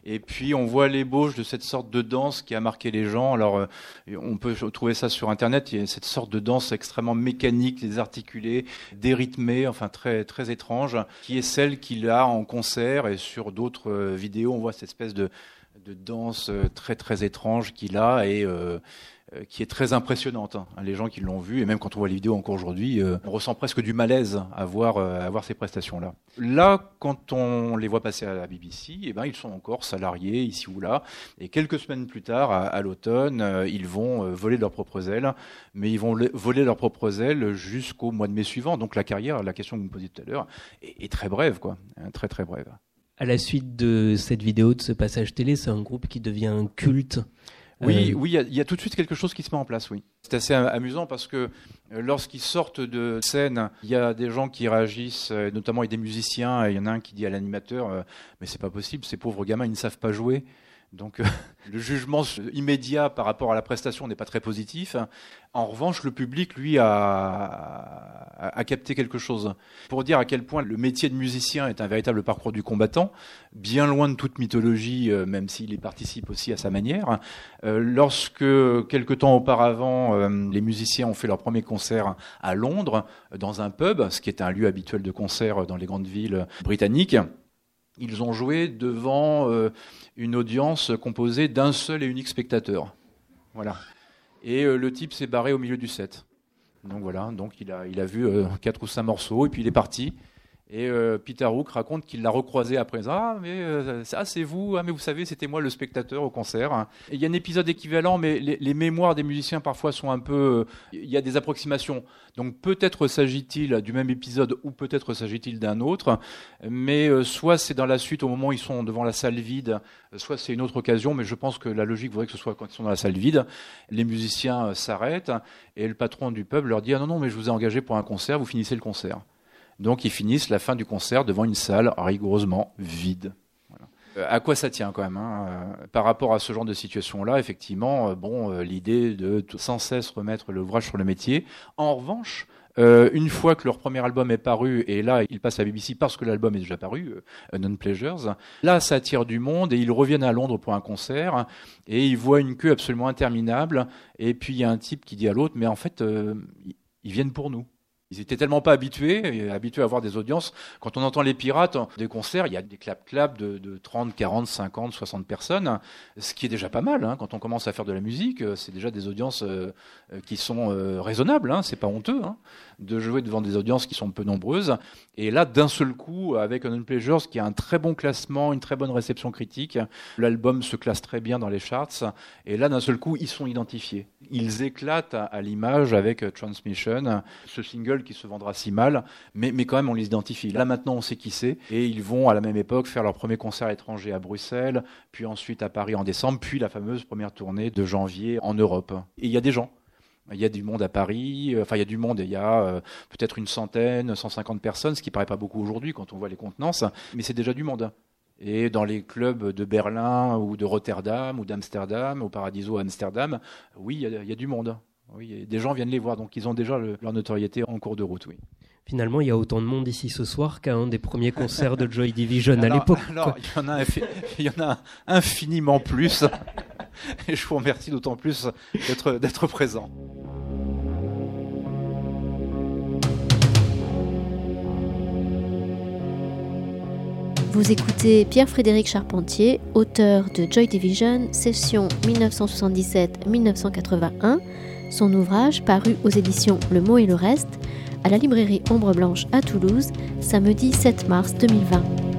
et puis on voit l'ébauche de cette sorte de danse qui a marqué les gens. Alors euh, on peut trouver ça sur internet. Il y a cette sorte de danse extrêmement mécanique, désarticulée, dérythmée, enfin très très étrange, qui est celle qu'il a en concert et sur d'autres vidéos. On voit cette espèce de de danse euh, très très étrange qu'il a et euh, euh, qui est très impressionnante. hein. Les gens qui l'ont vu, et même quand on voit les vidéos encore aujourd'hui, euh, on ressent presque du malaise à voir, euh, à voir ces prestations-là. Là, quand on les voit passer à la BBC, eh ben, ils sont encore salariés ici ou là, et quelques semaines plus tard, à, l'automne, ils vont voler leurs propres ailes, mais ils vont le- voler leurs propres ailes jusqu'au mois de mai suivant. Donc la carrière, la question que vous me posiez tout à l'heure, est, est très brève, quoi, Hein, très très brève. À la suite de cette vidéo, de ce passage télé, c'est un groupe qui devient un culte. Oui, Euh, oui, il y, a- il y a tout de suite quelque chose qui se met en place, oui. C'est assez amusant parce que euh, lorsqu'ils sortent de scène, il y a des gens qui réagissent, euh, notamment a des musiciens, et il y en a un qui dit à l'animateur Mais c'est pas possible, ces pauvres gamins, ils ne savent pas jouer. Donc euh, le jugement immédiat par rapport à la prestation n'est pas très positif. En revanche, le public, lui, a, a, capté quelque chose. Pour dire à quel point le métier de musicien est un véritable parcours du combattant, bien loin de toute mythologie, euh, même s'il y participe aussi à sa manière. Euh, lorsque, quelque temps auparavant, les musiciens ont fait leur premier concert à Londres, dans un pub, ce qui est un lieu habituel de concert dans les grandes villes britanniques, ils ont joué devant euh, une audience composée d'un seul et unique spectateur. Voilà. Et euh, le type s'est barré au milieu du set. Donc voilà, donc il a, il a vu euh, quatre ou cinq morceaux et puis il est parti. Et euh, Peter Hook raconte qu'il l'a recroisé après. Ah, mais euh, c'est vous. Ah, mais vous savez, c'était moi le spectateur au concert. Il y a un épisode équivalent, mais les, mémoires des musiciens parfois sont un peu. euh, Il y a des approximations. Donc peut-être s'agit-il du même épisode ou peut-être s'agit-il d'un autre. Mais soit c'est dans la suite au moment où ils sont devant la salle vide, soit c'est une autre occasion. Mais je pense que la logique voudrait que ce soit quand ils sont dans la salle vide. Les musiciens s'arrêtent et le patron du pub leur dit ah non non mais je vous ai engagé pour un concert, vous finissez le concert. Donc ils finissent la fin du concert devant une salle rigoureusement vide. Euh, à quoi ça tient quand même hein, euh, Par rapport à ce genre de situation-là, effectivement, euh, bon, l'idée de sans cesse remettre l'ouvrage sur le métier. En revanche, une fois que leur premier album est paru, et là ils passent à BBC parce que l'album est déjà paru, Non Pleasures, là ça attire du monde et ils reviennent à Londres pour un concert et ils voient une queue absolument interminable. Et puis il y a un type qui dit à l'autre, mais en fait, ils viennent pour nous. Ils étaient tellement pas habitués, habitués à avoir des audiences. Quand on entend les pirates, des concerts, il y a des clap-clap de, de, 30, 40, 50, 60 personnes, ce qui est déjà pas mal. Hein. Quand on commence à faire de la musique, c'est déjà des audiences euh, qui sont euh, raisonnables, hein. c'est pas honteux hein, de jouer devant des audiences qui sont peu nombreuses. Et là, d'un seul coup, avec Un Pleasures qui a un très bon classement, une très bonne réception critique, l'album se classe très bien dans les charts. Et là, d'un seul coup, ils sont identifiés. Ils éclatent à, l'image avec Transmission, ce single qui se vendra si mal, mais, mais quand même on les identifie. Là maintenant, on sait qui c'est. Et ils vont à la même époque faire leur premier concert étranger à Bruxelles, puis ensuite à Paris en décembre, puis la fameuse première tournée de janvier en Europe. Et il y a des gens. Il y a du monde à Paris, euh, enfin il y a du monde, il y a euh, peut-être une centaine, 150 personnes, ce qui paraît pas beaucoup aujourd'hui quand on voit les contenances, mais c'est déjà du monde. Et dans les clubs de Berlin ou de Rotterdam ou d'Amsterdam, au Paradiso à Amsterdam, oui, il y, a, du monde. Oui, des gens viennent les voir, donc ils ont déjà leur notoriété en cours de route, oui. Finalement, il y a autant de monde ici ce soir qu'à un des premiers concerts de Joy Division à l'époque. Alors, il y, en a, il y en a infiniment plus. Et je vous remercie d'autant plus d'être présent. Vous écoutez Pierre-Frédéric Charpentier, auteur de Joy Division, session 1977-1981, son ouvrage paru aux éditions Le Mot et le Reste, à la librairie Ombre Blanche à Toulouse, samedi 7 mars 2020.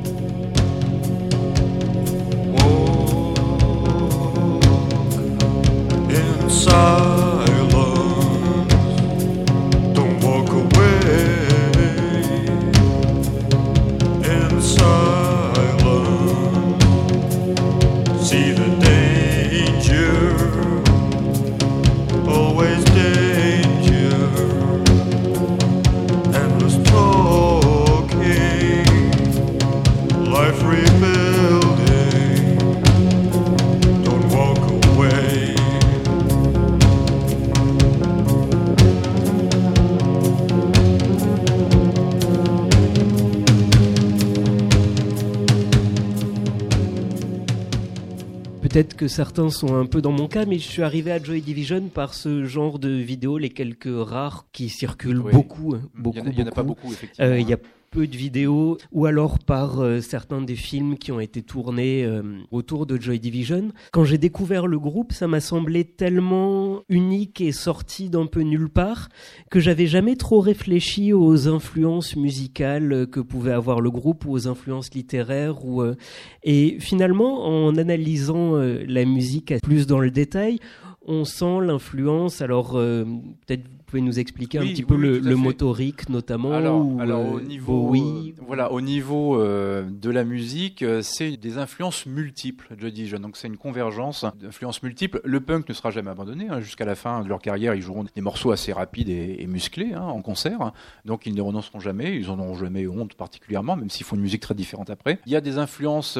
Peut-être que certains sont un peu dans mon cas, mais je suis arrivé à Joy Division par ce genre de vidéos, les quelques rares qui circulent beaucoup, beaucoup. Il n'y en, a pas beaucoup, effectivement. Euh, il y a peu de vidéos ou alors par euh, certains des films qui ont été tournés euh, autour de Joy Division. Quand j'ai découvert le groupe, ça m'a semblé tellement unique et sorti d'un peu nulle part que j'avais jamais trop réfléchi aux influences musicales que pouvait avoir le groupe ou aux influences littéraires euh, et finalement en analysant la musique plus dans le détail, on sent l'influence. Alors peut-être pouvez nous expliquer un petit peu le, motorique notamment Alors, alors au niveau, oui. Euh, voilà, au niveau euh, de la musique, euh, c'est des influences multiples, je dis. Donc c'est une convergence d'influences multiples. Le punk ne sera jamais abandonné. Hein. Jusqu'à la fin de leur carrière, ils joueront des morceaux assez rapides et, musclés hein, en concert. Donc ils ne renonceront jamais. Ils en auront jamais honte particulièrement, même s'ils font une musique très différente après. Il y a des influences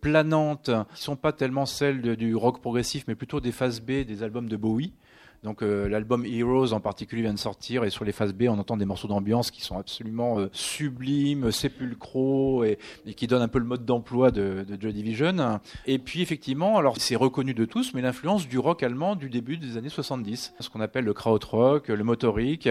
planantes qui sont pas tellement celles du rock progressif, mais plutôt des phases B des albums de Bowie. Donc euh, l'album Heroes en particulier vient de sortir et sur les phases B on entend des morceaux d'ambiance qui sont absolument euh, sublimes, sépulcraux et, qui donnent un peu le mode d'emploi de, de Joy Division. Et puis effectivement, alors c'est reconnu de tous, mais l'influence du rock allemand du début des années 70, ce qu'on appelle le krautrock, le motorique.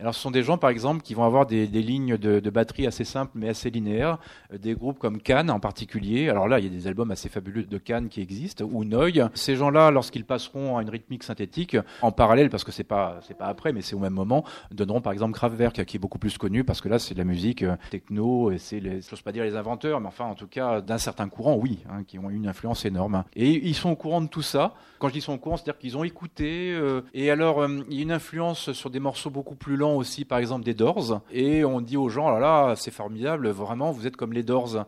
Alors ce sont des gens par exemple qui vont avoir des, lignes de, batterie assez simples mais assez linéaires, euh, des groupes comme Cannes en particulier. Alors là il y a des albums assez fabuleux de Cannes qui existent ou Noy. Ces gens-là, lorsqu'ils passeront à une rythmique synthétique, en parallèle, parce que c'est pas c'est pas après, mais c'est au même moment, donneront par exemple Kraftwerk, qui est beaucoup plus connu parce que là c'est de la musique euh, techno et c'est, les, j'ose pas dire les inventeurs, mais enfin en tout cas d'un certain courant, oui, hein, qui ont eu une influence énorme. Et ils sont au courant de tout ça. Quand je dis sont au courant, c'est-à-dire qu'ils ont écouté. Euh, et alors euh, il y a une influence sur des morceaux beaucoup plus lents aussi, par exemple des Doors. Et on dit aux gens, oh là là, c'est formidable, vraiment, vous êtes comme les Doors.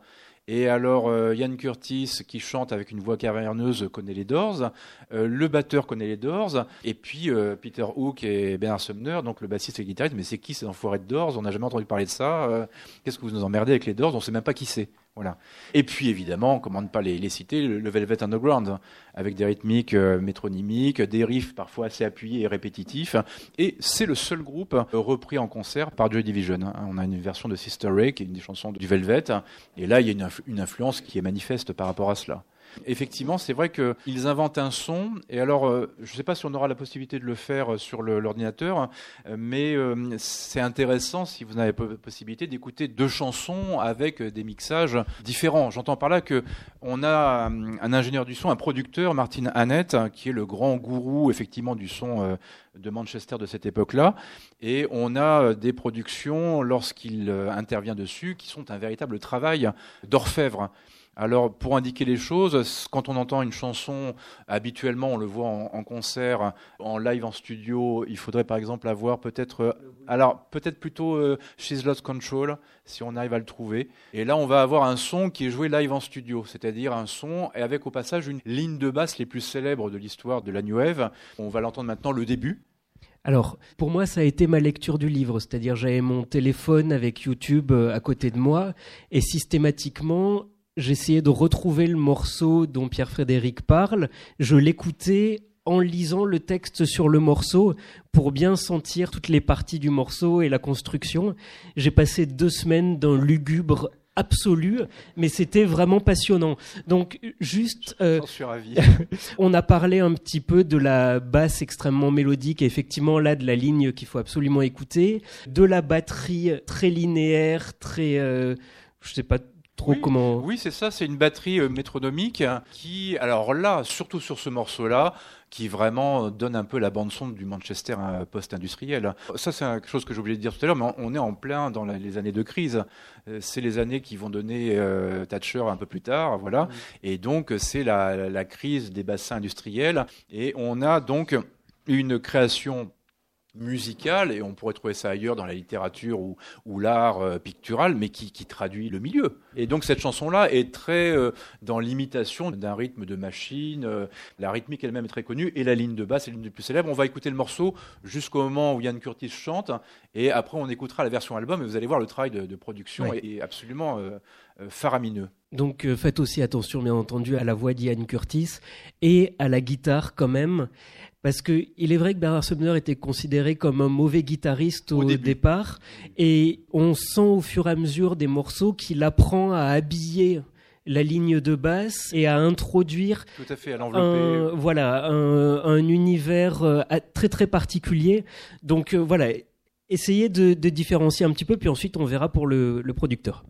Et alors, euh, Yann Curtis, qui chante avec une voix caverneuse, connaît les Doors. Euh, le batteur connaît les Doors. Et puis, euh, Peter Hook et Bernard Sumner, donc le bassiste et le guitariste. Mais c'est qui ces enfoirés de Doors? On n'a jamais entendu parler de ça. Qu'est-ce que vous nous emmerdez avec les Doors? On ne sait même pas qui c'est. Voilà. Et puis évidemment, comment ne pas les, citer, le, Velvet Underground, avec des rythmiques euh, métronymiques, des riffs parfois assez appuyés et répétitifs. Et c'est le seul groupe euh, repris en concert par Joy Division. Hein. On a une version de Sister Ray, qui est une des chansons du Velvet. Et là, il y a une, influence qui est manifeste par rapport à cela. Effectivement, c'est vrai qu'ils inventent un son, et alors, euh, je ne sais pas si on aura la possibilité de le faire euh, sur l'ordinateur, euh, mais c'est intéressant, si vous n'avez pas la possibilité, d'écouter deux chansons avec des mixages différents. J'entends par là que on a un ingénieur du son, un producteur, Martin Hannett, qui est le grand gourou, effectivement, du son de Manchester de cette époque-là, et on a des productions, lorsqu'il intervient dessus, qui sont un véritable travail d'orfèvre. Alors, pour indiquer les choses, quand on entend une chanson, habituellement, on le voit en, concert, en live en studio, il faudrait par exemple avoir peut-être, euh, alors peut-être plutôt euh, She's Lost Control, si on arrive à le trouver. Et là, on va avoir un son qui est joué live en studio, c'est-à-dire un son et avec au passage une ligne de basse les plus célèbres de l'histoire de la New Wave. On va l'entendre maintenant le début. Alors, pour moi, ça a été ma lecture du livre, c'est-à-dire j'avais mon téléphone avec YouTube euh, à côté de moi, et systématiquement, j'essayais de retrouver le morceau dont Pierre-Frédéric parle, je l'écoutais en lisant le texte sur le morceau pour bien sentir toutes les parties du morceau et la construction. J'ai passé deux semaines d'un lugubre absolu, mais c'était vraiment passionnant. Donc, juste... euh, on a parlé un petit peu de la basse extrêmement mélodique et effectivement là de la ligne qu'il faut absolument écouter, de la batterie très linéaire, très, euh, je sais pas trop Oui, comment. Oui, c'est ça, c'est une batterie euh, métronomique hein, qui, alors là, surtout sur ce morceau-là, qui vraiment donne un peu la bande-son du Manchester euh, post-industriel. Ça, c'est quelque chose que j'ai oublié de dire tout à l'heure, mais on est en plein dans les années de crise. Euh, C'est les années qui vont donner euh, Thatcher un peu plus tard, voilà. Et donc, c'est la crise des bassins industriels. Et on a donc une création musicale, et on pourrait trouver ça ailleurs dans la littérature ou, ou l'art euh, pictural, mais qui, qui traduit le milieu. Et donc cette chanson-là est très euh, dans l'imitation d'un rythme de machine. euh, la rythmique elle-même est très connue, et la ligne de basse est l'une des plus célèbres. On va écouter le morceau jusqu'au moment où Ian Curtis chante, et après on écoutera la version album, et vous allez voir le travail de, de production est, est absolument faramineux. Donc euh, faites aussi attention bien entendu à la voix d'Ian Curtis et à la guitare quand même. Parce que il est vrai que Bernard Sumner était considéré comme un mauvais guitariste au, départ, et on sent au fur et à mesure des morceaux qu'il apprend à habiller la ligne de basse et à introduire Tout à fait, à un, voilà, un, un univers euh, très très particulier. Donc euh, voilà, essayez de, de différencier un petit peu, puis ensuite on verra pour le, le producteur.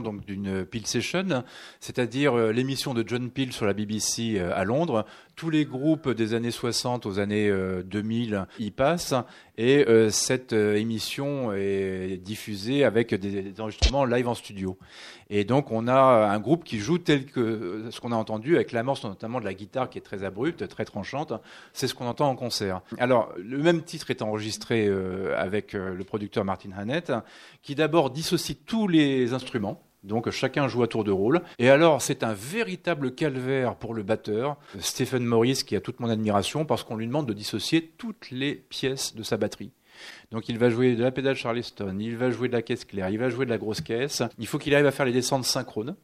Donc Session, c'est-à-dire euh, l'émission de John Peel sur la BBC euh, à Londres. Tous les groupes des années 60 aux années euh, 2000 y passent, et euh, cette euh, émission est diffusée avec des, enregistrements live en studio. Et donc, on a un groupe qui joue tel que euh, ce qu'on a entendu, avec l'amorce notamment de la guitare qui est très abrupte, très tranchante. C'est ce qu'on entend en concert. Alors, le même titre est enregistré euh, avec euh, le producteur Martin Hannett, qui d'abord dissocie tous les instruments. Donc chacun joue à tour de rôle. Et alors c'est un véritable calvaire pour le batteur, Stephen Morris, qui a toute mon admiration, parce qu'on lui demande de dissocier toutes les pièces de sa batterie. Donc il va jouer de la pédale Charleston, il va jouer de la caisse claire, il va jouer de la grosse caisse. Il faut qu'il arrive à faire les descentes synchrones.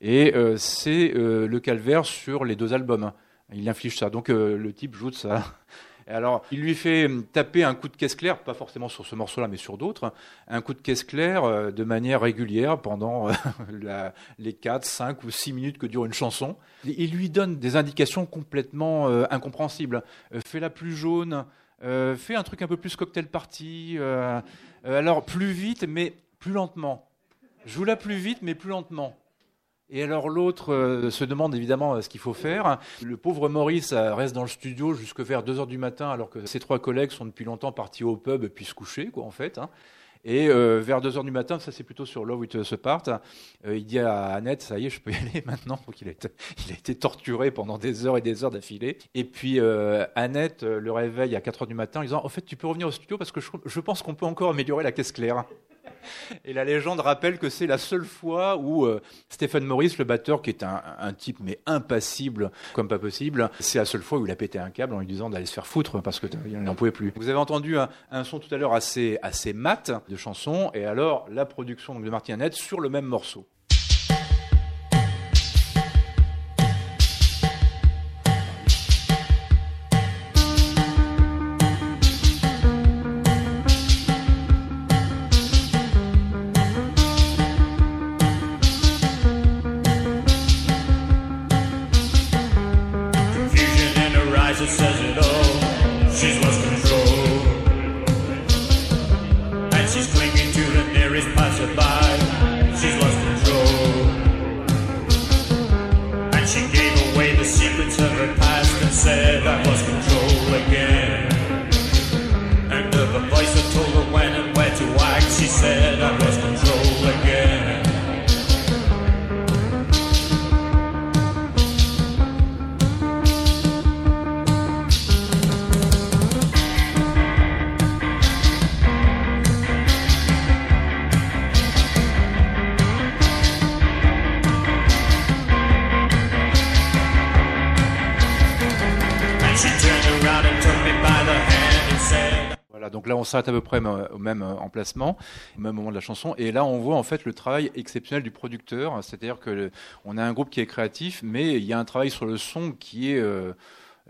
Et euh, c'est euh, le calvaire sur les deux albums. Il inflige ça. Donc euh, le type joue de ça. Alors, il lui fait taper un coup de caisse claire, pas forcément sur ce morceau-là, mais sur d'autres, un coup de caisse claire euh, de manière régulière pendant euh, les 4, 5 ou 6 minutes que dure une chanson. Il lui donne des indications complètement euh, incompréhensibles. Euh, Fais-la plus jaune, euh, fais un truc un peu plus cocktail party, euh, euh, alors plus vite, mais plus lentement. Joue-la plus vite, mais plus lentement. Et alors l'autre euh, se demande évidemment euh, ce qu'il faut faire. Le pauvre Maurice euh, reste dans le studio jusque vers 2 heures du matin alors que ses trois collègues sont depuis longtemps partis au pub puis se coucher quoi en fait. hein. Et euh, vers 2 heures du matin, ça c'est plutôt sur Love With Us Apart, euh, il dit à Annette, ça y est, je peux y aller maintenant. Donc il a été, il a été torturé pendant des heures et des heures d'affilée. Et puis Annette le réveille à 4 heures du matin en disant, en fait tu peux revenir au studio parce que je, je pense qu'on peut encore améliorer la caisse claire. Et la légende rappelle que c'est la seule fois où euh, Stephen Morris, le batteur, qui est un, type mais impassible comme pas possible, c'est la seule fois où il a pété un câble en lui disant d'aller se faire foutre parce que n'en pouvait plus. Vous avez entendu un, son tout à l'heure assez assez mat de chanson et alors la production de Martin Annette sur le même morceau. Donc là on s'arrête à peu près euh, au même euh, emplacement, au même moment de la chanson, et là on voit en fait le travail exceptionnel du producteur, c'est-à-dire que le- on a un groupe qui est créatif, mais il y a un travail sur le son qui est euh,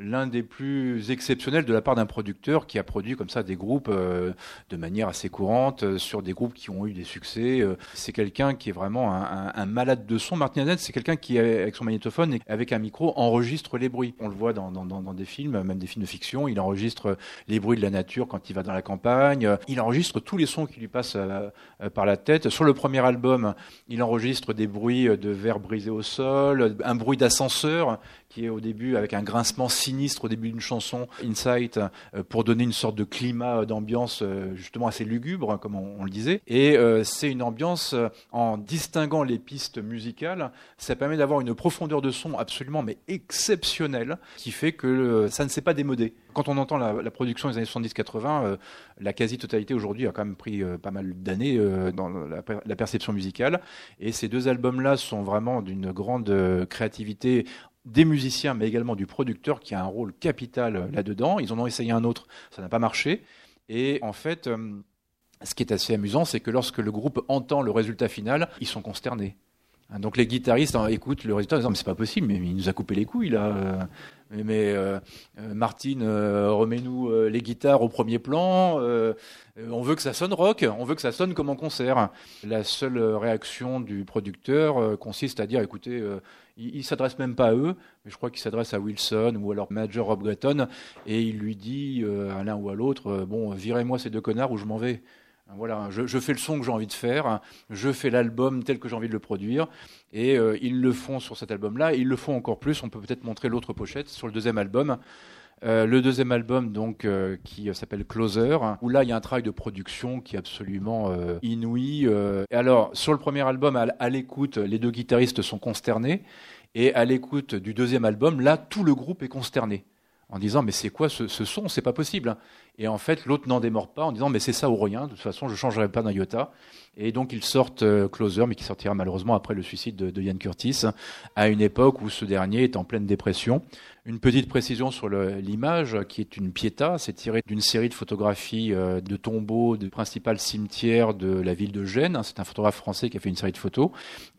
l'un des plus exceptionnels de la part d'un producteur qui a produit comme ça des groupes euh, de manière assez courante euh, sur des groupes qui ont eu des succès. euh. c'est quelqu'un qui est vraiment un, un- un malade de son. Martin Annette, c'est quelqu'un qui, avec son magnétophone et avec un micro, enregistre les bruits. On le voit dans, dans- dans- des films, même des films de fiction. Il enregistre les bruits de la nature quand il va dans la campagne. Euh, Il enregistre tous les sons qui lui passent euh, euh, par la tête. Sur le premier album, il enregistre des bruits de verre brisé au sol, un bruit d'ascenseur qui est au début avec un grincement sinistre au début d'une chanson, Insight, euh, pour donner une sorte de climat euh, d'ambiance euh, justement assez lugubre, hein, comme on, le disait. Et c'est une ambiance en distinguant les pistes musicales, ça permet d'avoir une profondeur de son absolument mais exceptionnelle, qui fait que ça ne s'est pas démodé. Quand on entend la, production des années 70-80, euh, la quasi-totalité aujourd'hui a quand même pris pas mal d'années dans la, per- la perception musicale. Et ces deux albums-là sont vraiment d'une grande créativité des musiciens, mais également du producteur qui a un rôle capital euh, là-dedans. Ils en ont essayé un autre, ça n'a pas marché. Et en fait, euh, ce qui est assez amusant, c'est que lorsque le groupe entend le résultat final, ils sont consternés. Hein, Donc les guitaristes écoutent le résultat, disant mais c'est pas possible, mais il nous a coupé les couilles là. euh, mais mais, euh, euh, Martine, remets-nous les guitares au premier plan. on veut que ça sonne rock, on veut que ça sonne comme en concert. La seule réaction du producteur consiste à dire écoutez, il, s'adresse même pas à eux, mais je crois qu'il s'adresse à Wilson ou alors Major Rob Gretton et il lui dit à l'un ou à l'autre bon virez-moi ces deux connards ou je m'en vais. Voilà, je, je fais le son que j'ai envie de faire, je fais l'album tel que j'ai envie de le produire, et euh, ils le font sur cet album-là, ils le font encore plus. On peut peut-être montrer l'autre pochette sur le deuxième album. Euh, le deuxième album, donc, euh, qui euh, s'appelle Closer, où là, il y a un travail de production qui est absolument euh, inouï. euh. Et alors, sur le premier album, à, à l'écoute, les deux guitaristes sont consternés, et à l'écoute du deuxième album, là, tout le groupe est consterné en disant mais c'est quoi ce, ce son? C'est pas possible et en fait l'autre n'en démord pas en disant mais c'est ça ou rien. De toute façon je changerai pas d'un iota. Et donc ils sortent euh, Closer mais qui sortira malheureusement après le suicide de, de Ian Curtis à une époque où ce dernier est en pleine dépression Une petite précision sur l'image, qui est une pieta, c'est tiré d'une série de photographies euh, de tombeaux du principal cimetière de la ville de Gênes. C'est un photographe français qui a fait une série de photos.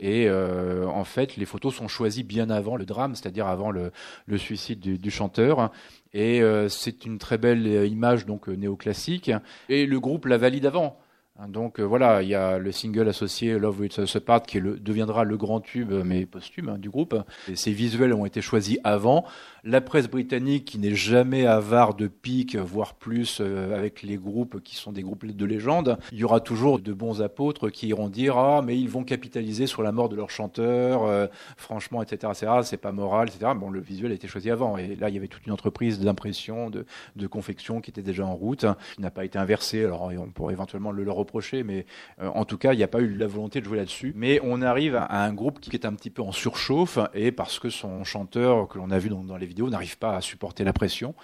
Et euh, en fait, les photos sont choisies bien avant le drame, c'est-à-dire avant le, suicide du, chanteur. Et euh, c'est une très belle euh, image donc euh, néoclassique. Et le groupe la valide avant. Hein, Donc voilà, il y a le single associé Love With Us Apart qui deviendra le grand tube, mais posthume, hein, du groupe. Et ces visuels ont été choisis avant. La presse britannique, qui n'est jamais avare de pics, voire plus, euh, avec les groupes qui sont des groupes de légende, il y aura toujours de bons apôtres qui iront dire ah mais ils vont capitaliser sur la mort de leur chanteur, euh, franchement, etc., etc. C'est pas moral, etc. Bon, le visuel a été choisi avant, et là il y avait toute une entreprise d'impression, de, de confection qui était déjà en route, qui n'a pas été inversée. Alors on pourrait éventuellement le leur reprocher, mais euh, en tout cas, il n'y a pas eu la volonté de jouer là-dessus. Mais on arrive à un groupe qui est un petit peu en surchauffe, et parce que son chanteur, que l'on a vu dans, dans les n'arrive pas à supporter la pression,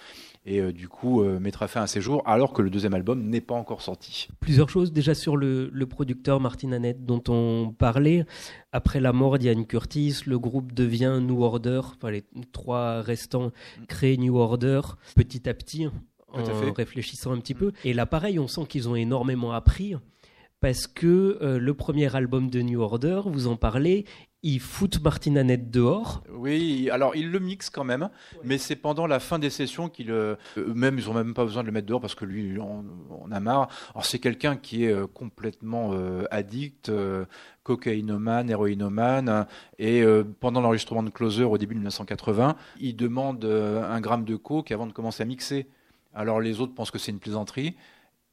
et euh, du coup euh, mettra fin à ses jours, alors que le deuxième album n'est pas encore sorti. Plusieurs choses déjà sur le, le producteur Martin Annette dont on parlait. Après la mort d'Ian Curtis, le groupe devient New Order. Enfin, les trois restants créent New Order petit à petit en fait. réfléchissant un petit peu. Et là, pareil, on sent qu'ils ont énormément appris parce que euh, le premier album de New Order, vous en parlez, ils foutent Martin Annette dehors. Oui, alors ils le mixent quand même, mais c'est pendant la fin des sessions qu'ils, euh, même ils ont même pas besoin de le mettre dehors parce que lui, on, on a marre. Alors c'est quelqu'un qui est euh, complètement euh, addict, euh, cocaïnomane, héroïnomane, et euh, pendant l'enregistrement de Closer au début de 1980, il demande euh, un gramme de coke avant de commencer à mixer. Alors les autres pensent que c'est une plaisanterie.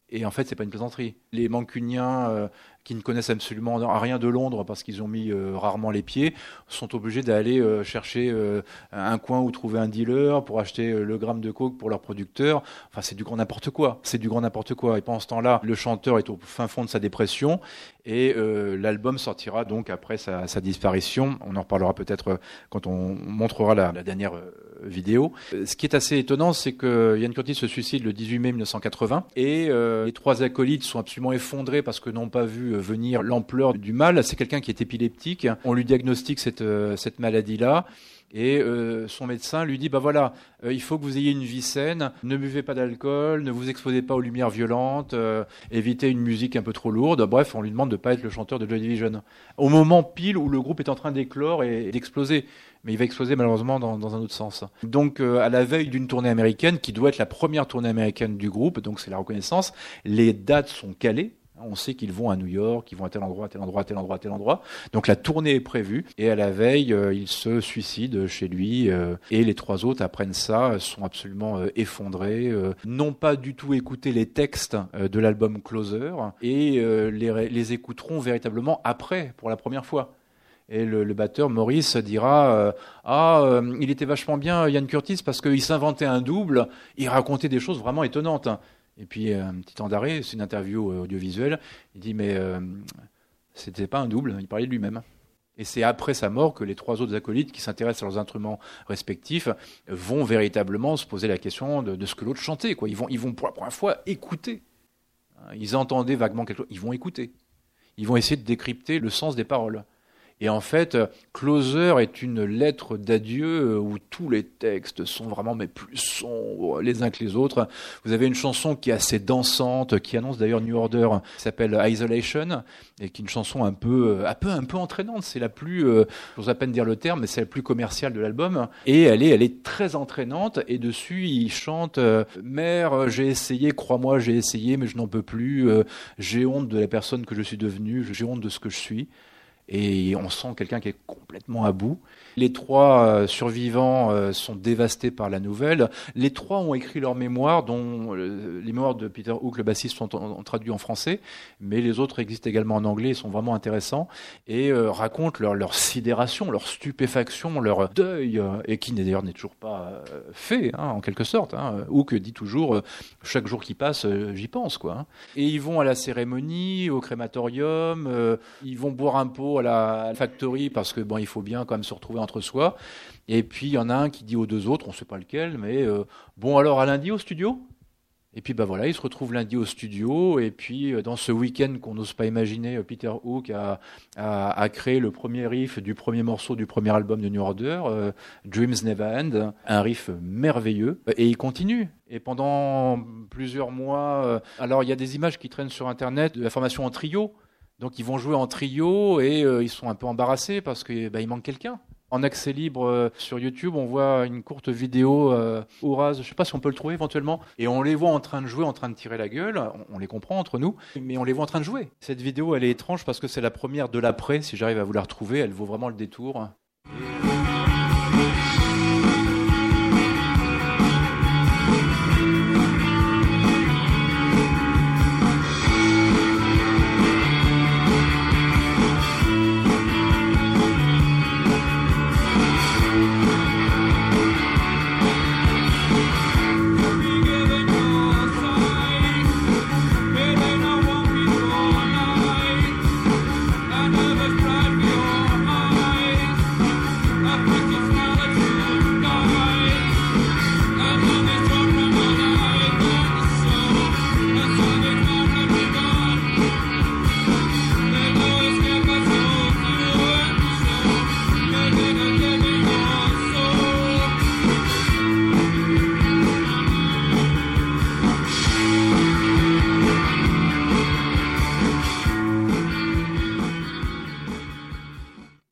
Et en fait, c'est pas une plaisanterie. Les Mancuniens euh, qui ne connaissent absolument rien de Londres parce qu'ils ont mis euh, rarement les pieds sont obligés d'aller euh, chercher euh, un coin où trouver un dealer pour acheter le gramme de coke pour leur producteur. Enfin, c'est du grand n'importe quoi. C'est du grand n'importe quoi. Et pendant ce temps-là, le chanteur est au fin fond de sa dépression et euh, l'album sortira donc après sa, sa disparition. On en reparlera peut-être euh, quand on montrera la, la dernière euh, vidéo. Euh, Ce qui est assez étonnant, c'est que Ian Curtis se suicide le 18 mai 1980 et euh, les trois acolytes sont absolument effondrés parce que n'ont pas vu venir l'ampleur du mal. C'est quelqu'un qui est épileptique. On lui diagnostique cette, cette maladie-là. Et euh, son médecin lui dit bah voilà, euh, il faut que vous ayez une vie saine, ne buvez pas d'alcool, ne vous exposez pas aux lumières violentes, euh, évitez une musique un peu trop lourde. Bref, on lui demande de pas être le chanteur de Joy Division. Au moment pile où le groupe est en train d'éclore et d'exploser, mais il va exploser malheureusement dans, dans un autre sens. Donc euh, à la veille d'une tournée américaine qui doit être la première tournée américaine du groupe, donc c'est la reconnaissance, les dates sont calées. On sait qu'ils vont à New York, ils vont à tel endroit, à tel endroit, à tel endroit, à tel endroit. Donc la tournée est prévue et à la veille, euh, il se suicide chez lui euh, et les trois autres apprennent ça, sont absolument euh, effondrés, n'ont pas du tout écouté les textes de l'album Closer et les, écouteront véritablement après, pour la première fois. Et le, batteur Maurice dira ah il était vachement bien Ian Curtis parce qu'il s'inventait un double, il racontait des choses vraiment étonnantes. Et puis euh, un petit temps d'arrêt, c'est une interview euh, audiovisuelle. Il dit mais euh, c'était pas un double, il parlait de lui-même. Et c'est après sa mort que les trois autres acolytes qui s'intéressent à leurs instruments respectifs vont véritablement se poser la question de, ce que l'autre chantait. Ils, vont, ils vont pour la première fois écouter. Ils entendaient vaguement quelque chose. Ils vont écouter. Ils vont essayer de décrypter le sens des paroles. Et en fait, euh, Closer est une lettre d'adieu euh, où tous les textes sont vraiment mais plus sombres les uns que les autres. Vous avez une chanson qui est assez dansante, qui annonce d'ailleurs New Order, qui s'appelle Isolation, et qui est une chanson un peu, euh, un peu, un peu entraînante. C'est la plus, j'ose à peine dire le terme, mais c'est la plus commerciale de l'album. Et elle est, elle est très entraînante. Et dessus, il chante Mère, j'ai essayé, crois-moi, j'ai essayé, mais je n'en peux plus. J'ai honte de la personne que je suis devenue. J'ai honte de ce que je suis et on sent quelqu'un qui est complètement à bout. Les trois euh, survivants euh, sont dévastés par la nouvelle. Les trois ont écrit leurs mémoires, dont euh, les mémoires de Peter Hook, le bassiste, sont en- en- traduits en français, mais les autres existent également en anglais et sont vraiment intéressants et racontent leur, sidération, leur stupéfaction, leur deuil, et qui d'ailleurs n'est toujours pas fait, hein, en quelque sorte. Hein. Hook dit toujours, chaque jour qui passe, j'y pense. quoi. hein. Et ils vont à la cérémonie, au crématorium, ils vont boire un pot à la factory parce que bon, il faut bien quand même se retrouver entre soi. Et puis il y en a un qui dit aux deux autres, on ne sait pas lequel, mais euh, bon alors à lundi au studio? Et puis bah voilà, il se retrouve lundi au studio. Et puis euh, dans ce week-end qu'on n'ose pas imaginer, euh, Peter Hook a, a, créé le premier riff du premier morceau du premier album de New Order, Dreams Never End, un riff merveilleux. Et il continue. Et pendant plusieurs mois, alors il y a des images qui traînent sur Internet de la formation en trio. Donc ils vont jouer en trio et ils sont un peu embarrassés parce qu'il bah, manque quelqu'un. En accès libre euh, sur YouTube, on voit une courte vidéo euh, Ouraz, je sais pas si on peut le trouver éventuellement, et on les voit en train de jouer, en train de tirer la gueule, on, on les comprend entre nous, mais on les voit en train de jouer. Cette vidéo, elle est étrange parce que c'est la première de l'après, si j'arrive à vous la retrouver, elle vaut vraiment le détour.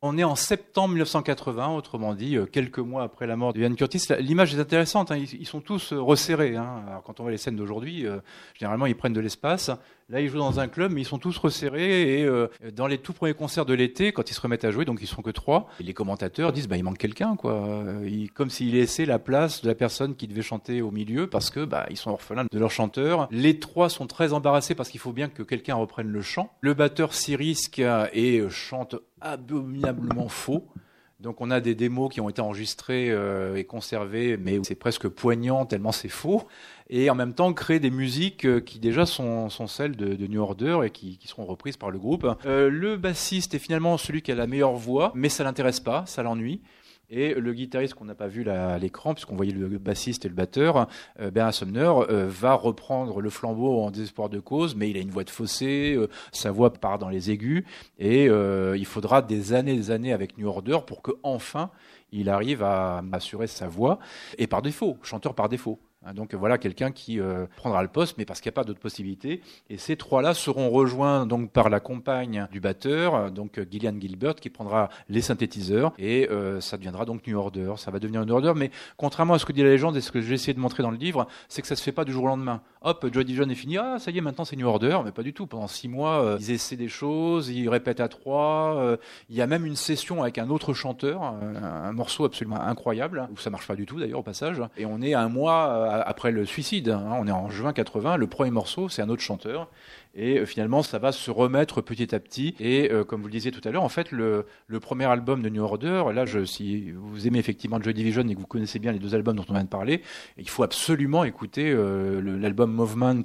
On est en septembre 1980, autrement dit, euh, quelques mois après la mort de Ian Curtis. L'image est intéressante, hein, ils, sont tous euh, resserrés. Hein. Quand on voit les scènes d'aujourd'hui, euh, généralement ils prennent de l'espace. Là, ils jouent dans un club, mais ils sont tous resserrés. Et dans les tout premiers concerts de l'été, quand ils se remettent à jouer, donc ils sont que trois, les commentateurs disent bah il manque quelqu'un, quoi. Comme s'ils laissaient la place de la personne qui devait chanter au milieu, parce que bah ils sont orphelins de leur chanteur. Les trois sont très embarrassés parce qu'il faut bien que quelqu'un reprenne le chant. Le batteur s'y risque et chante abominablement faux. Donc on a des démos qui ont été enregistrées euh, et conservées, mais c'est presque poignant tellement c'est faux. Et en même temps créer des musiques euh, qui déjà sont, celles de, New Order et qui, qui, seront reprises par le groupe. Euh, le bassiste est finalement celui qui a la meilleure voix, mais ça l'intéresse pas, ça l'ennuie. Et le guitariste qu'on n'a pas vu à l'écran, puisqu'on voyait le bassiste et le batteur, euh, Sumner, euh, va reprendre le flambeau en désespoir de cause, mais il a une voix de fossé, euh, sa voix part dans les aigus, et euh, il faudra des années et des années avec New Order pour que enfin il arrive à assurer sa voix, et par défaut, chanteur par défaut. Donc voilà quelqu'un qui euh, prendra le poste, mais parce qu'il n'y a pas d'autre possibilité. Et ces trois-là seront rejoints donc par la compagne du batteur, donc Gillian Gilbert, qui prendra les synthétiseurs, et euh, ça deviendra donc New Order. Ça va devenir New Order, mais contrairement à ce que dit la légende et ce que j'ai essayé de montrer dans le livre, c'est que ça se fait pas du jour au lendemain. Hop, Joy Division est fini, ah ça y est, maintenant c'est New Order, mais pas du tout. Pendant six mois, euh, ils essaient des choses, ils répètent à trois. Euh, il y a même une session avec un autre chanteur, un, un morceau absolument incroyable où ça marche pas du tout d'ailleurs au passage. Et on est un mois après le suicide. Hein, on est en juin 80. Le premier morceau, c'est un autre chanteur. Et euh, finalement, ça va se remettre petit à petit. Et euh, comme vous le disiez tout à l'heure, en fait, le, le, premier album de New Order, là, je, si vous aimez effectivement Joy Division et que vous connaissez bien les deux albums dont on vient de parler, il faut absolument écouter euh, l'album Movement,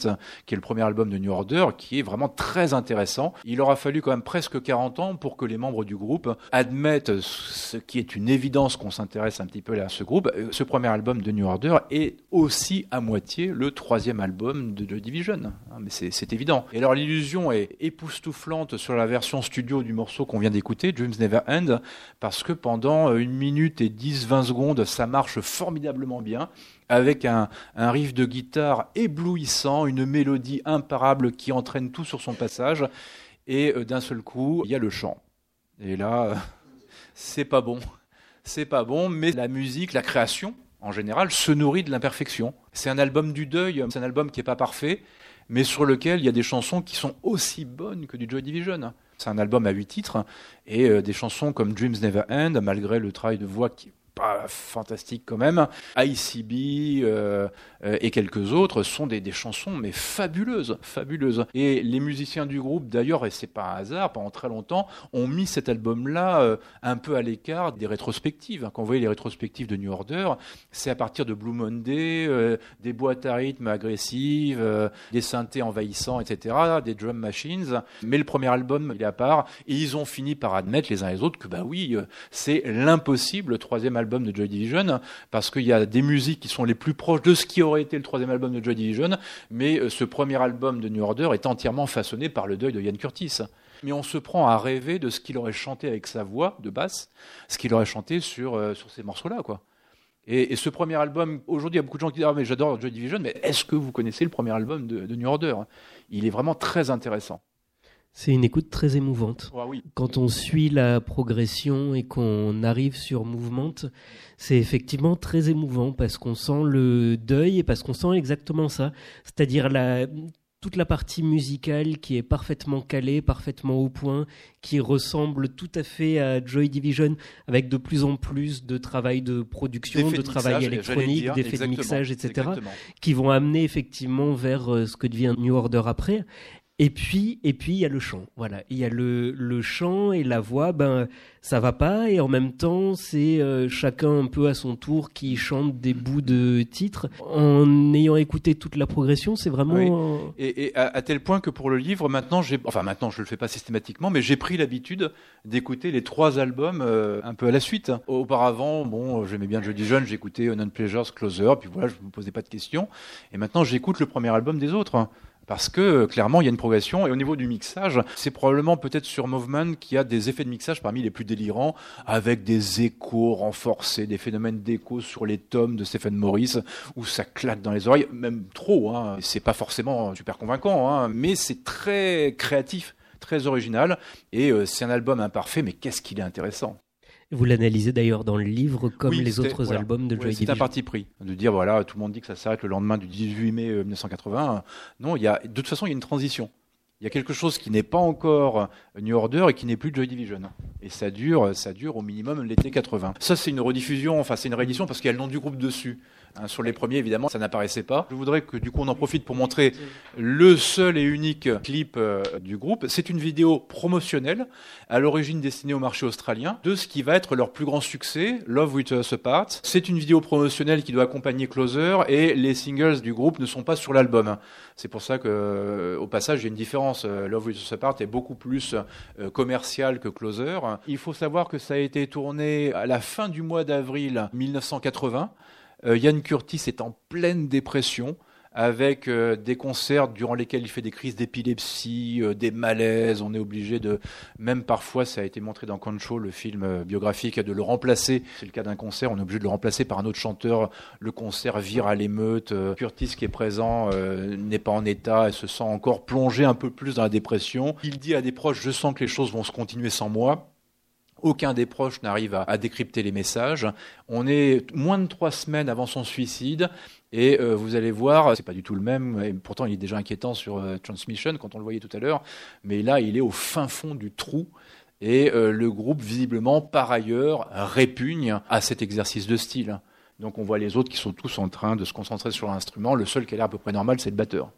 qui est le premier album de New Order, qui est vraiment très intéressant. Il aura fallu quand même presque 40 ans pour que les membres du groupe admettent ce qui est une évidence qu'on s'intéresse un petit peu à ce groupe. Euh, Ce premier album de New Order est aussi à moitié le troisième album de Joy Division. Hein, mais c'est évident. Alors l'illusion est époustouflante sur la version studio du morceau qu'on vient d'écouter, Dreams Never End, parce que pendant une minute et 10-20 secondes, ça marche formidablement bien avec un, un, riff de guitare éblouissant, une mélodie imparable qui entraîne tout sur son passage, et euh, d'un seul coup, il y a le chant. Et là, euh, c'est pas bon. C'est pas bon, mais la musique, la création, en général, se nourrit de l'imperfection. C'est un album du deuil, c'est un album qui n'est pas parfait, mais sur lequel il y a des chansons qui sont aussi bonnes que du Joy Division. C'est un album à huit titres, et euh, des chansons comme Dreams Never End, malgré le travail de voix qui pas fantastique quand même. ICB euh, euh, et quelques autres sont des, chansons mais fabuleuses, fabuleuses. Et les musiciens du groupe d'ailleurs, et c'est pas un hasard, pendant très longtemps, ont mis cet album-là euh, un peu à l'écart des rétrospectives. Quand vous voyez les rétrospectives de New Order, c'est à partir de Blue Monday, des boîtes à rythme agressives, des synthés envahissants, etc., des drum machines. Mais le premier album, il est à part, et ils ont fini par admettre les uns les autres que bah oui, c'est l'impossible troisième album album de Joy Division, parce qu'il y a des musiques qui sont les plus proches de ce qui aurait été le troisième album de Joy Division, mais euh, ce premier album de New Order est entièrement façonné par le deuil de Ian Curtis. Mais on se prend à rêver de ce qu'il aurait chanté avec sa voix de basse, ce qu'il aurait chanté sur, euh, sur ces morceaux-là, quoi. Et, ce premier album, aujourd'hui, il y a beaucoup de gens qui disent Ah, mais j'adore Joy Division, mais est-ce que vous connaissez le premier album de New Order? Il est vraiment très intéressant. C'est une écoute très émouvante. Ah oui. Quand on suit la progression et qu'on arrive sur Movement, c'est effectivement très émouvant parce qu'on sent le deuil et parce qu'on sent exactement ça. C'est-à-dire la, toute la partie musicale qui est parfaitement calée, parfaitement au point, qui ressemble tout à fait à Joy Division avec de plus en plus de travail de production, de de travail mixage, électronique, d'effets de mixage, etc exactement. qui vont amener effectivement vers euh, ce que devient New Order après. Et puis, et puis il y a le chant. Voilà, il y a le, le chant et la voix. Ben, ça va pas. Et en même temps, c'est euh, chacun un peu à son tour qui chante des bouts de titres. En ayant écouté toute la progression, c'est vraiment. Et, et à, à tel point que pour le livre, maintenant, j'ai, enfin maintenant, je le fais pas systématiquement, mais j'ai pris l'habitude d'écouter les trois albums euh, un peu à la suite. Auparavant, bon, j'aimais bien Jeudi Jeune, j'écoutais Non Pleasures, Closer, puis voilà, je me posais pas de questions. Et maintenant, j'écoute le premier album des autres. Parce que euh, clairement, il y a une progression. Et au niveau du mixage, c'est probablement peut-être sur Movement qui a des effets de mixage parmi les plus délirants, avec des échos renforcés, des phénomènes d'écho sur les tomes de Stephen Morris, où ça claque dans les oreilles, même trop. Hein. C'est pas forcément super convaincant, hein, mais c'est très créatif, très original. Et euh, c'est un album imparfait, mais qu'est-ce qu'il est intéressant. Vous l'analysez d'ailleurs dans le livre comme Oui, les autres voilà. albums de Joy C'est un Division. parti pris de dire voilà, tout le monde dit que ça s'arrête le lendemain du 18 mai euh, 1980. Non, il y a de toute façon il y a une transition. Il y a quelque chose qui n'est pas encore New Order et qui n'est plus Joy Division. Et ça dure, ça dure au minimum l'été 80. Ça c'est une rediffusion, enfin c'est une réédition parce qu'il y a le nom du groupe dessus. Hein, sur les premiers évidemment ça n'apparaissait pas. Je voudrais que du coup on en profite pour montrer le seul et unique clip euh, du groupe. C'est une vidéo promotionnelle à l'origine destinée au marché australien de ce qui va être leur plus grand succès, Love With Us Apart. C'est une vidéo promotionnelle qui doit accompagner Closer et les singles du groupe ne sont pas sur l'album. C'est pour ça que, euh, au passage, il y a une différence. Euh, Love With Us Apart est beaucoup plus euh, commercial que Closer. Il faut savoir que ça a été tourné à la fin du mois d'avril 1980. Euh, Ian Curtis est en pleine dépression avec euh, des concerts durant lesquels il fait des crises d'épilepsie, euh, des malaises. On est obligé de, même parfois, ça a été montré dans Control, le film euh, biographique, de le remplacer. C'est le cas d'un concert, on est obligé de le remplacer par un autre chanteur. Le concert vire à l'émeute. Euh, Curtis, qui est présent, euh, n'est pas en état et se sent encore plongé un peu plus dans la dépression. Il dit à des proches, je sens que les choses vont se continuer sans moi. Aucun des proches n'arrive à, décrypter les messages. On est moins de trois semaines avant son suicide et euh, vous allez voir, c'est pas du tout le même. Et pourtant, il est déjà inquiétant sur euh, Transmission quand on le voyait tout à l'heure. Mais là, il est au fin fond du trou. Et euh, le groupe, visiblement, par ailleurs, répugne à cet exercice de style. Donc on voit les autres qui sont tous en train de se concentrer sur l'instrument. Le seul qui a l'air à peu près normal, c'est le batteur.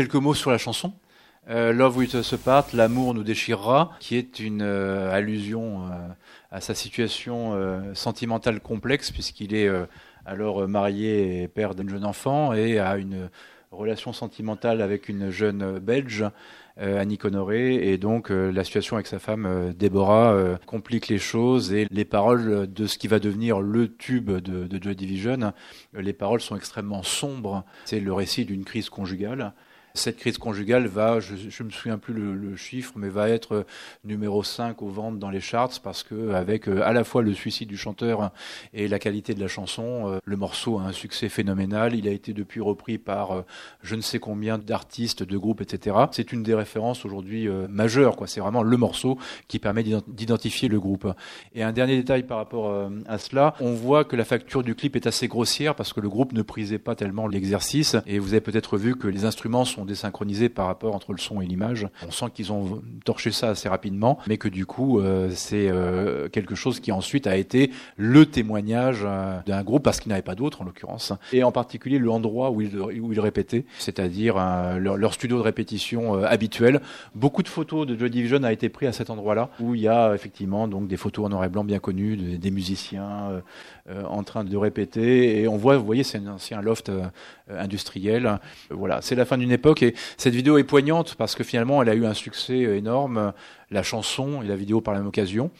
Quelques mots sur la chanson. Euh, Love Will Us Apart, l'amour nous déchirera, qui est une euh, allusion euh, à sa situation sentimentale complexe, puisqu'il est alors marié et père d'un jeune enfant et a une relation sentimentale avec une jeune belge, Annie Honoré, et donc la situation avec sa femme Déborah complique les choses et les paroles de ce qui va devenir le tube de, de Joy Division, les paroles sont extrêmement sombres. C'est le récit d'une crise conjugale. Cette crise conjugale va, je ne me souviens plus le, chiffre, mais va être euh, numéro 5 aux ventes dans les charts parce que avec euh, à la fois le suicide du chanteur et la qualité de la chanson, euh, le morceau a un succès phénoménal. Il a été depuis repris par je ne sais combien d'artistes, de groupes, etc. C'est une des références aujourd'hui majeures. C'est vraiment le morceau qui permet d'identifier le groupe. Et un dernier détail par rapport à cela, on voit que la facture du clip est assez grossière parce que le groupe ne prisait pas tellement l'exercice. Et vous avez peut-être vu que les instruments sont désynchronisés par rapport entre le son et l'image. On sent qu'ils ont torché ça assez rapidement, mais que du coup, euh, c'est euh, quelque chose qui ensuite a été le témoignage euh, d'un groupe parce qu'il n'avait pas d'autre en l'occurrence. Et en particulier l'endroit où ils, où ils répétaient, c'est-à-dire leur, studio de répétition habituel. Beaucoup de photos de Joy Division a été pris à cet endroit-là où il y a effectivement donc des photos en noir et blanc bien connues, de, des musiciens en train de répéter. Et on voit, vous voyez, c'est un ancien loft euh, industriel. Voilà, c'est la fin d'une époque et cette vidéo est poignante parce que finalement, elle a eu un succès énorme. La chanson et la vidéo par la même occasion.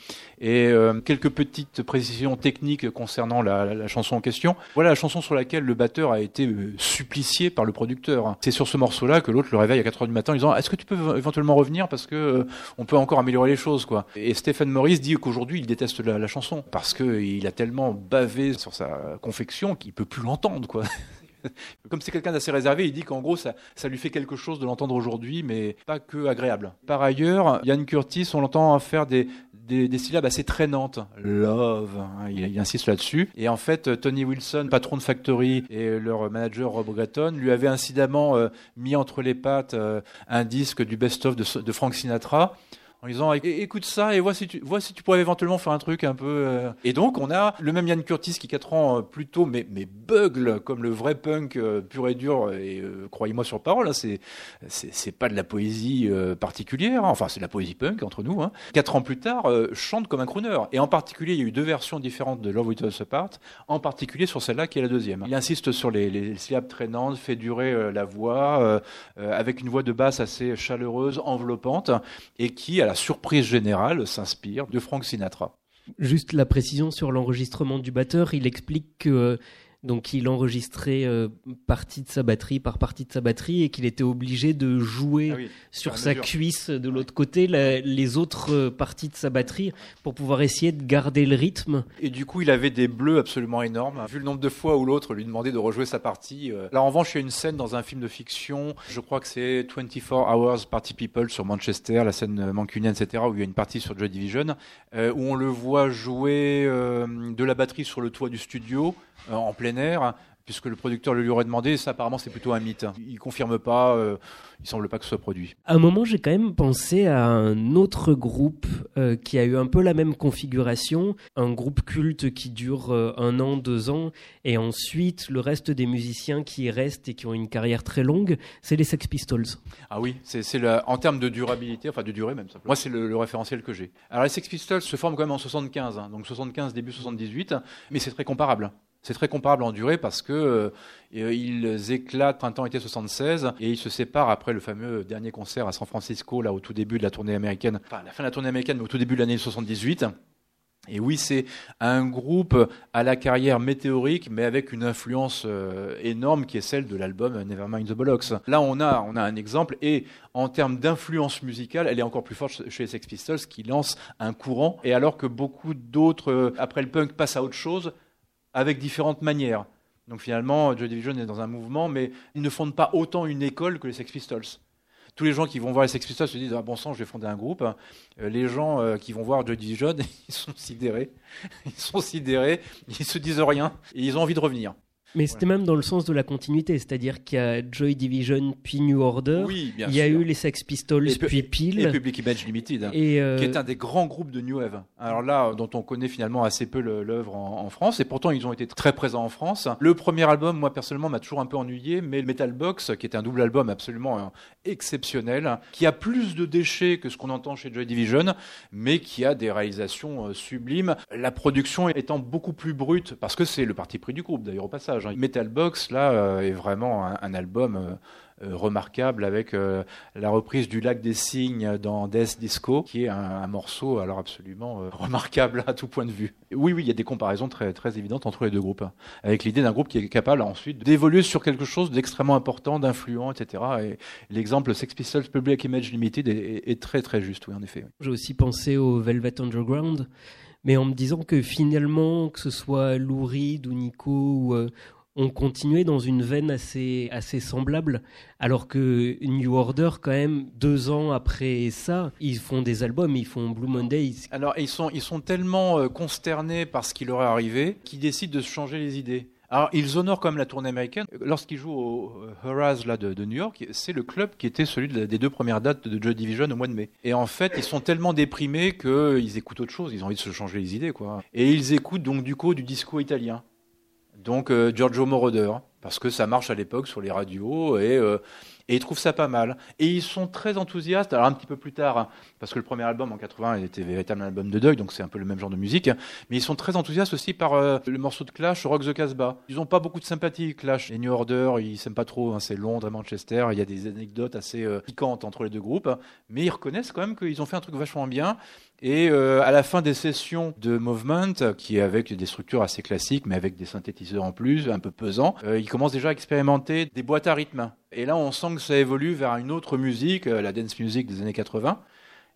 Et euh, quelques petites précisions techniques concernant la, la, la, chanson en question. Voilà la chanson sur laquelle le batteur a été euh, supplicié par le producteur. C'est sur ce morceau-là que l'autre le réveille à 4 heures du matin en disant Est-ce que tu peux éventuellement revenir parce que euh, on peut encore améliorer les choses, quoi. Et Stephen Morris dit qu'aujourd'hui il déteste la, la chanson parce que il a tellement bavé sur sa confection qu'il peut plus l'entendre, quoi. Comme c'est quelqu'un d'assez réservé, il dit qu'en gros, ça, ça, lui fait quelque chose de l'entendre aujourd'hui, mais pas que agréable. Par ailleurs, Yann Curtis, on l'entend faire des, des, syllabes assez traînantes. Love, hein, il, insiste là-dessus. Et en fait, Tony Wilson, patron de Factory, et leur manager Rob Gratton, lui avait incidemment euh, mis entre les pattes euh, un disque du best-of de Frank Sinatra en disant écoute ça et vois si tu vois si tu pourrais éventuellement faire un truc un peu euh... et donc on a le même Yann Curtis qui quatre ans euh, plus tôt mais mais bugle comme le vrai punk euh, pur et dur et euh, croyez-moi sur parole hein, c'est c'est pas de la poésie particulière hein. enfin c'est de la poésie punk entre nous hein. quatre ans plus tard chante comme un crooner et en particulier il y a eu deux versions différentes de Love With Us Apart en particulier sur celle-là qui est la deuxième il insiste sur les, les syllabes traînantes fait durer la voix avec une voix de basse assez chaleureuse enveloppante et qui la surprise générale s'inspire de Frank Sinatra. Juste la précision sur l'enregistrement du batteur, il explique que donc il enregistrait euh, partie de sa batterie par partie de sa batterie et qu'il était obligé de jouer ah oui, sur sa mesure. cuisse de l'autre côté la, les autres euh, parties de sa batterie pour pouvoir essayer de garder le rythme. Et du coup, il avait des bleus absolument énormes. Vu le nombre de fois où l'autre lui demandait de rejouer sa partie. Euh... Là, en revanche, il y a une scène dans un film de fiction. Je crois que c'est 24 Hours Party People sur Manchester, la scène mancunienne, etc., où il y a une partie sur Joy Division, où on le voit jouer de la batterie sur le toit du studio en plein puisque le producteur le lui aurait demandé. Ça, apparemment, c'est plutôt un mythe. Il confirme pas. Euh, il semble pas que ce soit produit. À un moment, j'ai quand même pensé à un autre groupe euh, qui a eu un peu la même configuration, un groupe culte qui dure euh, un an, deux ans, et ensuite le reste des musiciens qui restent et qui ont une carrière très longue, c'est les Sex Pistols. Ah oui, c'est en termes de durabilité, enfin de durée même. Simplement. Moi, c'est le, le, référentiel que j'ai. Alors les Sex Pistols se forment quand même en 75, hein, donc 75 début 78, mais c'est très comparable. C'est très comparable en durée parce que euh, ils éclatent printemps-été 76 et ils se séparent après le fameux dernier concert à San Francisco, là au tout début de la tournée américaine, enfin la fin de la tournée américaine, mais au tout début de l'année 78. Et oui, c'est un groupe à la carrière météorique, mais avec une influence euh, énorme qui est celle de l'album Nevermind the Bollocks. Là, on a, on a un exemple, et en termes d'influence musicale, elle est encore plus forte chez les Sex Pistols, qui lancent un courant, et alors que beaucoup d'autres, euh, après le punk, passent à autre chose, avec différentes manières. Donc finalement, Joy Division est dans un mouvement, mais ils ne fondent pas autant une école que les Sex Pistols. Tous les gens qui vont voir les Sex Pistols se disent ah, bon sang, je vais fonder un groupe. Euh, les gens euh, qui vont voir Joy Division, ils sont sidérés. Ils sont sidérés, ils se disent rien et ils ont envie de revenir. Mais c'était même dans le sens de la continuité, c'est-à-dire qu'il y a Joy Division puis New Order, Oui, bien il y a sûr. eu les Sex Pistols Et pu- puis Et Peel, Public Image Limited. hein. et, euh, qui est un des grands groupes de New Wave. Alors là, dont on connaît finalement assez peu l'œuvre en, en France, et pourtant ils ont été très présents en France. Le premier album, moi personnellement, m'a toujours un peu ennuyé, mais le Metal Box, qui était un double album absolument euh, exceptionnel, qui a plus de déchets que ce qu'on entend chez Joy Division, mais qui a des réalisations euh, sublimes. La production étant beaucoup plus brute, parce que c'est le parti pris du groupe d'ailleurs au passage. Hein. Metal Box, là, euh, est vraiment un, album. euh, euh, remarquable avec la reprise du Lac des Cygnes dans Death Disco, qui est un, morceau alors absolument remarquable à tout point de vue. Oui, oui, il y a des comparaisons très, très évidentes entre les deux groupes, hein, avec l'idée d'un groupe qui est capable ensuite d'évoluer sur quelque chose d'extrêmement important, d'influent, etc. Et l'exemple Sex Pistols Public Image Limited est, très très juste, oui, en effet. J'ai aussi pensé au Velvet Underground, mais en me disant que finalement, que ce soit Lou Reed ou Nico, ou, euh, on continuait dans une veine assez, assez semblable, alors que New Order, quand même, deux ans après ça, ils font des albums, ils font Blue Monday. Alors, ils sont, ils sont tellement euh, consternés par ce qui leur est arrivé qu'ils décident de se changer les idées. Alors, ils honorent quand même la tournée américaine. Lorsqu'ils jouent au euh, Horace là, de, New York, c'est le club qui était celui des deux premières dates de Joy Division au mois de mai. Et en fait, ils sont tellement déprimés qu'ils écoutent autre chose. Ils ont envie de se changer les idées, quoi. Et ils écoutent donc du coup du disco italien. Donc euh, Giorgio Moroder, parce que ça marche à l'époque sur les radios et, euh, et ils trouvent ça pas mal. Et ils sont très enthousiastes. Alors un petit peu plus tard, hein, parce que le premier album en 80 il était véritablement un album de deuil, donc c'est un peu le même genre de musique. Mais ils sont très enthousiastes aussi par euh, le morceau de Clash, Rock the Casbah. Ils ont pas beaucoup de sympathie, Clash et New Order. Ils s'aiment pas trop. hein, c'est Londres et Manchester. Il y a des anecdotes assez euh, piquantes entre les deux groupes, mais ils reconnaissent quand même qu'ils ont fait un truc vachement bien. Et euh, à la fin des sessions de Movement, qui est avec des structures assez classiques, mais avec des synthétiseurs en plus, un peu pesants, euh, ils commencent déjà à expérimenter des boîtes à rythme. Et là, on sent que ça évolue vers une autre musique, euh, la dance music des années 80.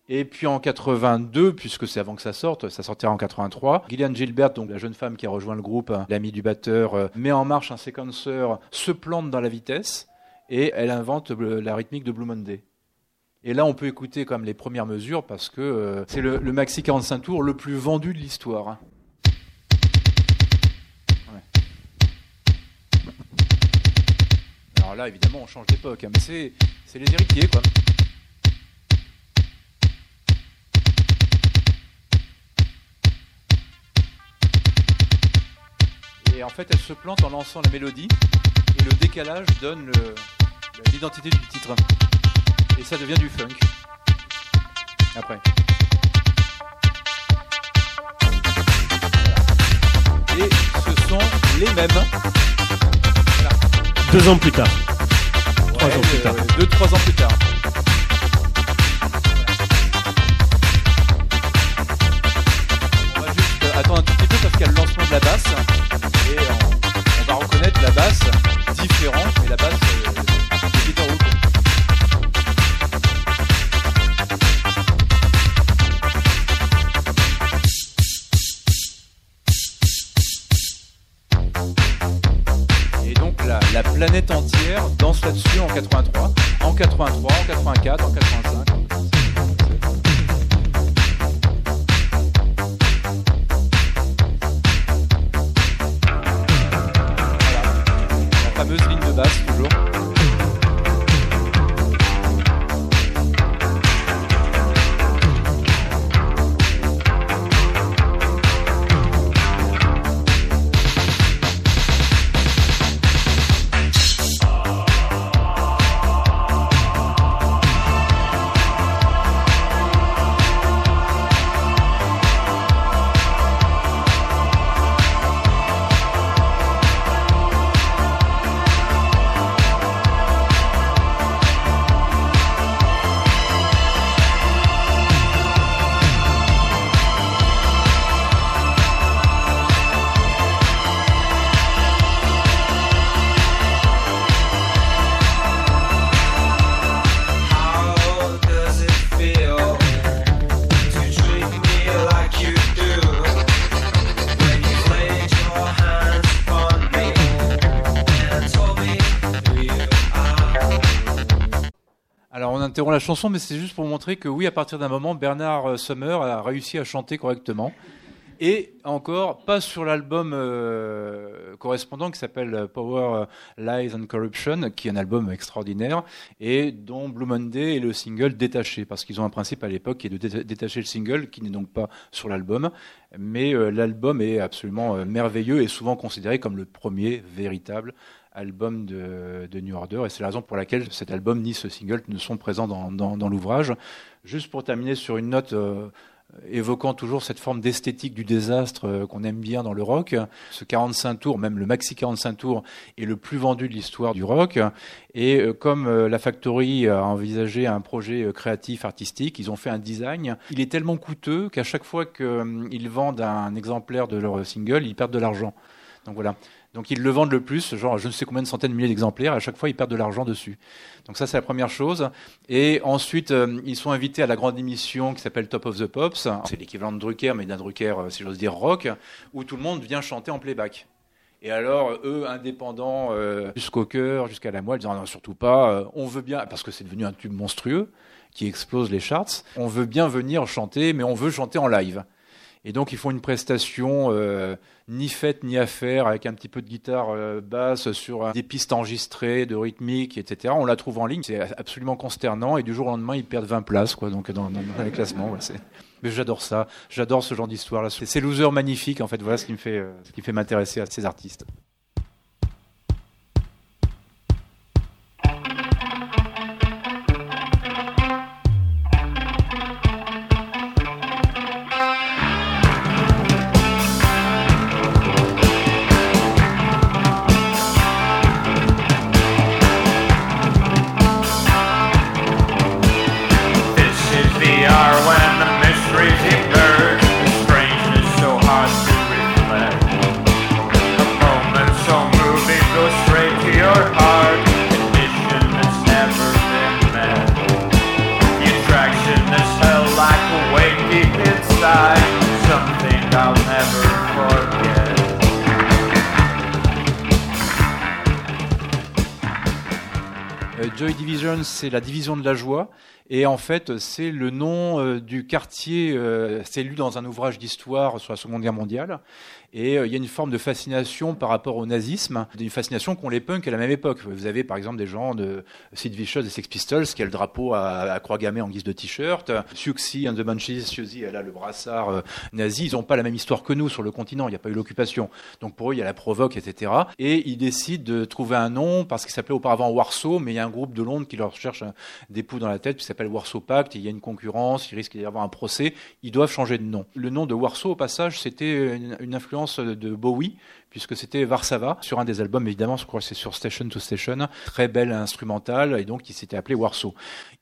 Et puis en 82, puisque c'est avant que ça sorte, ça sortira en 83, Gillian Gilbert, donc la jeune femme qui a rejoint le groupe, euh, l'amie du batteur, euh, met en marche un séquenceur, se plante dans la vitesse, et elle invente euh, la rythmique de Blue Monday. Et là, on peut écouter comme les premières mesures parce que euh, c'est le, maxi 45 tours le plus vendu de l'histoire. hein. Alors là, évidemment, on change d'époque, hein, mais c'est, les héritiers, quoi. Et en fait, elle se plante en lançant la mélodie, et le décalage donne l'identité du titre. Et ça devient du funk. Après. Et ce sont les mêmes. Deux ans plus tard. Trois Ouais, ans plus euh, tard. Deux, trois ans plus tard. La chanson, mais c'est juste pour montrer que oui, à partir d'un moment, Bernard euh, Summer a réussi à chanter correctement. Et encore, pas sur l'album euh, correspondant qui s'appelle Power, Lies and Corruption, qui est un album extraordinaire, et dont Blue Monday est le single détaché, parce qu'ils ont un principe à l'époque qui est de dé- détacher le single, qui n'est donc pas sur l'album. Mais euh, l'album est absolument euh, merveilleux et souvent considéré comme le premier véritable album de, New Order. Et c'est la raison pour laquelle cet album ni ce single ne sont présents dans, l'ouvrage. Juste pour terminer sur une note euh, évoquant toujours cette forme d'esthétique du désastre euh, qu'on aime bien dans le rock. Ce 45 tours, même le maxi 45 tours, est le plus vendu de l'histoire du rock. Et euh, comme la Factory a envisagé un projet créatif, artistique, ils ont fait un design. Il est tellement coûteux qu'à chaque fois qu'ils vendent un exemplaire de leur single, ils perdent de l'argent. Donc voilà. Donc ils le vendent le plus, genre je ne sais combien de centaines de milliers d'exemplaires, à chaque fois ils perdent de l'argent dessus. Donc ça c'est la première chose. Et ensuite euh, ils sont invités à la grande émission qui s'appelle Top of the Pops. C'est l'équivalent de Drucker, mais d'un Drucker, euh, si j'ose dire, rock, où tout le monde vient chanter en playback. Et alors, eux, indépendants euh, jusqu'au cœur, jusqu'à la moelle, disant non, surtout pas, on veut bien, parce que c'est devenu un tube monstrueux qui explose les charts, on veut bien venir chanter, mais on veut chanter en live. Et donc, ils font une prestation euh, ni faite ni à faire, avec un petit peu de guitare euh, basse sur des pistes enregistrées, de rythmique, etc. On la trouve en ligne, c'est absolument consternant, et du jour au lendemain, ils perdent 20 places, quoi, donc dans, les classements. c'est- mais j'adore ça, j'adore ce genre d'histoire-là. C'est ces losers magnifiques, en fait, voilà ce qui me fait, euh, ce fait m'intéresser à ces artistes. Joy Division, c'est la division de la joie. Et en fait, c'est le nom euh, du quartier, euh, c'est lu dans un ouvrage d'histoire sur la Seconde Guerre mondiale. Et euh, il y a une forme de fascination par rapport au nazisme, une fascination qu'ont les punks à la même époque. Vous avez par exemple des gens de Sid Vicious et Sex Pistols qui a le drapeau à, croix gammée en guise de t-shirt. Siouxsie and the Banshees, Siouxsie, elle a le brassard euh, nazi. Ils n'ont pas la même histoire que nous sur le continent, il n'y a pas eu l'occupation. Donc pour eux, il y a la provoque, etc. Et ils décident de trouver un nom parce qu'il s'appelait auparavant Warsaw, mais il y a un groupe de Londres qui leur cherche un- des poux dans la tête, qui s'appelle Warsaw Pact. Il y a une concurrence, il risque d'y avoir un procès. Ils doivent changer de nom. Le nom de Warsaw, au passage, c'était une influence de Bowie, puisque c'était Varsava, sur un des albums, évidemment, je crois c'est sur Station to Station, très belle instrumentale, et donc il s'était appelé Warsaw.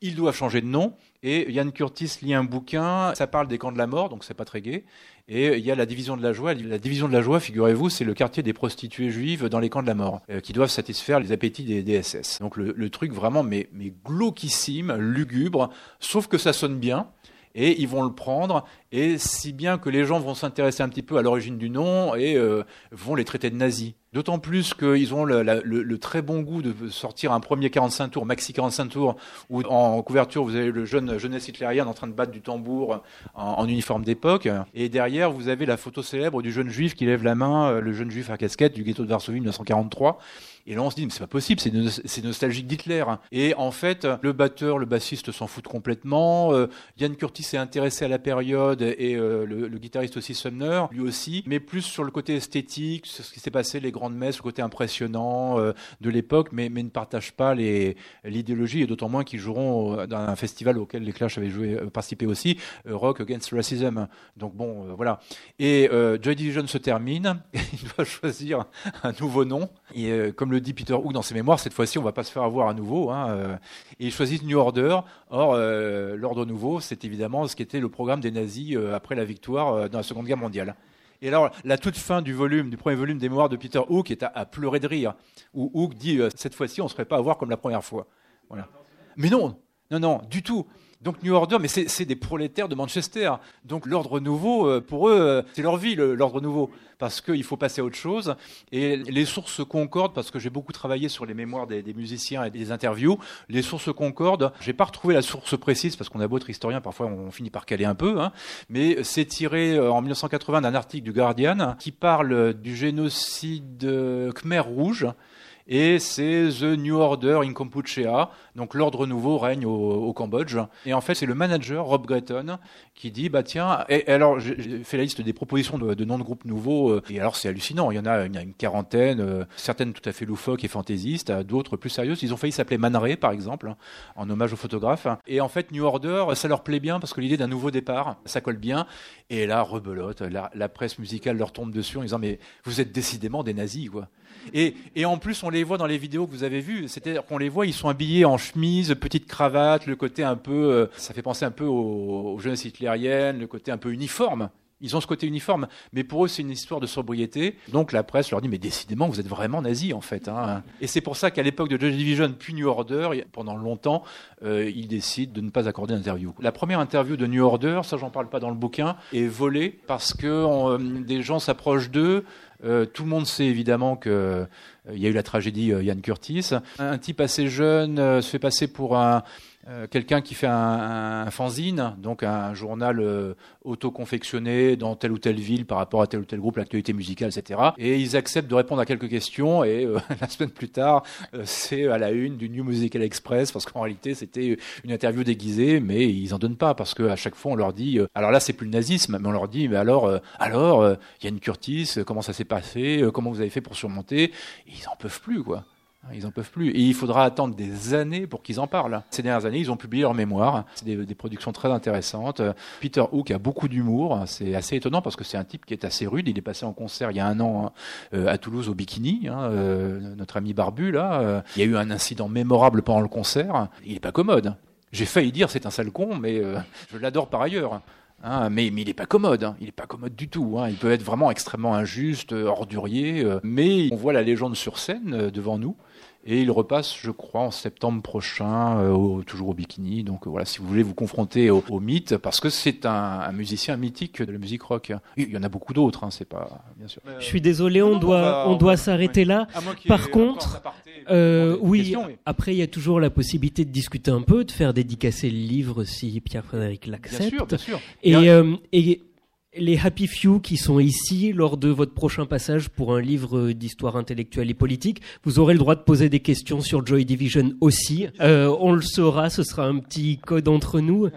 Ils doivent changer de nom, et Ian Curtis lit un bouquin, ça parle des camps de la mort, donc c'est pas très gai, et il y a la division de la joie. La division de la joie, figurez-vous, c'est le quartier des prostituées juives dans les camps de la mort, euh, qui doivent satisfaire les appétits des DSS. Donc le, le truc vraiment, mais, mais glauquissime, lugubre, sauf que ça sonne bien. Et ils vont le prendre, et si bien que les gens vont s'intéresser un petit peu à l'origine du nom et euh, vont les traiter de nazis. D'autant plus qu'ils ont le, le- le très bon goût de sortir un premier 45 tours, maxi 45 tours, où en couverture vous avez le jeune jeunesse hitlérienne en train de battre du tambour en, en uniforme d'époque, et derrière vous avez la photo célèbre du jeune juif qui lève la main, euh, le jeune juif à casquette du ghetto de Varsovie 1943. Et là, on se dit, mais c'est pas possible, c'est no- c'est nostalgique d'Hitler. Et en fait, le batteur, le bassiste s'en foutent complètement. Euh, Yann Curtis est intéressé à la période et euh, le, guitariste aussi Sumner, lui aussi, mais plus sur le côté esthétique, sur ce qui s'est passé, les grandes messes, le côté impressionnant euh, de l'époque, mais, ne partagent pas l'idéologie, et d'autant moins qu'ils joueront dans un festival auquel les Clash avaient euh, participé aussi, Rock Against Racism. Donc bon, voilà. Et Joy Division se termine, il doit choisir un nouveau nom. Et comme le dit Peter Hook dans ses mémoires, cette fois-ci, on va pas se faire avoir à nouveau. Hein, euh, et il choisit New Order. Or, euh, l'ordre nouveau, c'est évidemment ce qui était le programme des nazis euh, après la victoire dans la Seconde Guerre mondiale. Et alors, la toute fin du volume, du premier volume des mémoires de Peter Hook est à, pleurer de rire, où Hook dit cette fois-ci, on ne se ferait pas avoir comme la première fois. Mais non, non, non, du tout. Donc New Order, mais c'est des prolétaires de Manchester. Donc l'ordre nouveau, euh, pour eux, euh, c'est leur vie, l'ordre nouveau. Parce qu'il faut passer à autre chose. Et les sources concordent, parce que j'ai beaucoup travaillé sur les mémoires des, des musiciens et des interviews. Les sources concordent. J'ai pas retrouvé la source précise, parce qu'on a beau être historien, parfois on finit par caler un peu. Hein. Mais c'est tiré euh, en 1980 d'un article du Guardian qui parle du génocide Khmer Rouge. Et c'est The New Order in Kampuchea, donc l'ordre nouveau règne au, au Cambodge. Et en fait, c'est le manager Rob Gretton qui dit bah tiens. Et, alors j'ai fait la liste des propositions de, de noms de groupes nouveaux. euh, Et alors c'est hallucinant. Il y en a, il une quarantaine, euh, certaines tout à fait loufoques et fantaisistes, euh, d'autres plus sérieuses. Ils ont failli s'appeler Man par exemple, en hommage au photographe. Et en fait, New Order, ça leur plaît bien parce que l'idée d'un nouveau départ, ça colle bien. Et là, rebelote, la, la presse musicale leur tombe dessus en disant mais vous êtes décidément des nazis quoi. Et, et en plus, on les voit dans les vidéos que vous avez vues. C'est-à-dire qu'on les voit, ils sont habillés en chemise, petite cravate, le côté un peu, euh, ça fait penser un peu aux, aux jeunesses hitlériennes, le côté un peu uniforme. Ils ont ce côté uniforme, mais pour eux c'est une histoire de sobriété. Donc la presse leur dit mais décidément vous êtes vraiment nazis en fait. Hein. Et c'est pour ça qu'à l'époque de Joy Division puis New Order, pendant longtemps, euh, ils décident de ne pas accorder d'interview. La première interview de New Order, ça j'en parle pas dans le bouquin, est volée parce que euh, des gens s'approchent d'eux. Euh, tout le monde sait évidemment que euh, y a eu la tragédie euh, Ian Curtis. Un type assez jeune euh, se fait passer pour un euh, quelqu'un qui fait un, un fanzine, donc un journal euh, auto-confectionné dans telle ou telle ville par rapport à tel ou tel groupe, l'actualité musicale, etc. Et ils acceptent de répondre à quelques questions et euh, la semaine plus tard, euh, c'est à la une du New Musical Express parce qu'en réalité c'était une interview déguisée, mais ils en donnent pas parce que à chaque fois on leur dit, alors là c'est plus le nazisme, mais on leur dit, mais alors, alors, euh, Yann Curtis, comment ça s'est passé, comment vous avez fait pour surmonter? Ils en peuvent plus quoi. Ils en peuvent plus. Et il faudra attendre des années pour qu'ils en parlent. Ces dernières années, ils ont publié leurs mémoires. C'est des, productions très intéressantes. Peter Hook a beaucoup d'humour. C'est assez étonnant parce que c'est un type qui est assez rude. Il est passé en concert il y a un an euh, à Toulouse au Bikini. hein, euh, notre ami Barbu, là. euh, il y a eu un incident mémorable pendant le concert. Il est pas commode. J'ai failli dire c'est un sale con, mais je l'adore par ailleurs. Hein, mais, il n'est pas commode, hein. il n'est pas commode du tout. Il peut être vraiment extrêmement injuste, ordurier, euh, mais on voit la légende sur scène devant nous. Et il repasse, je crois, en septembre prochain, euh, au- toujours au bikini. Donc euh, voilà, si vous voulez vous confronter au, au mythe, parce que c'est un, un musicien mythique de la musique rock. Il y en a beaucoup d'autres, hein, c'est pas bien sûr. Je suis désolé, on Non, doit, va- on doit s'arrêter ouais. là. Par contre, aparté, Euh, oui, questions, mais- après il y a toujours la possibilité de discuter un peu, de faire dédicacer le livre si Pierre-Frédéric Bien l'accepte. sûr, bien sûr. Et, Et- euh, et les Happy Few qui sont ici lors de votre prochain passage pour un livre d'histoire intellectuelle et politique, vous aurez le droit de poser des questions sur Joy Division aussi. Euh, on le saura, ce sera un petit code entre nous.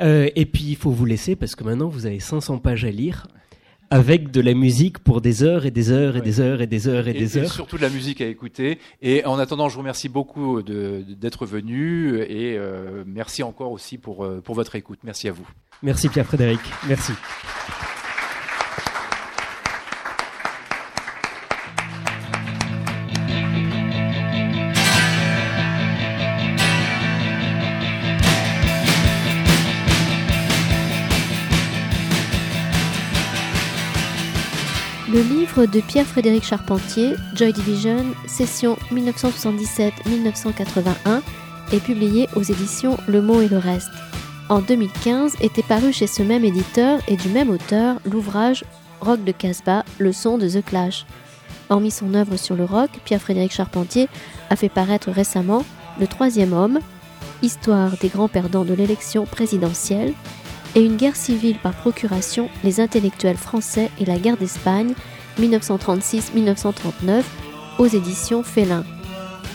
Euh, et puis il faut vous laisser parce que maintenant vous avez 500 pages à lire avec de la musique pour des heures et des heures et Ouais. des heures et des heures et, et, des et heures. surtout de la musique à écouter. Et en attendant, je vous remercie beaucoup d'être venu et euh, merci encore aussi pour, pour votre écoute. Merci à vous. Merci Pierre-Frédéric, merci. Le livre de Pierre-Frédéric Charpentier, Joy Division, session 1977-1981, est publié aux éditions Le Mot et le Reste. En 2015 était paru chez ce même éditeur et du même auteur l'ouvrage Rock de Casbah, le son de The Clash. Hormis son œuvre sur le rock, Pierre-Frédéric Charpentier a fait paraître récemment Le Troisième Homme, Histoire des grands perdants de l'élection présidentielle, et une guerre civile par procuration, les intellectuels français et la guerre d'Espagne, 1936-1939, aux éditions Félin.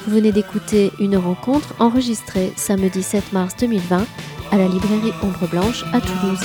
Vous venez d'écouter une rencontre enregistrée samedi 7 mars 2020 à la librairie Ombre Blanche à Toulouse.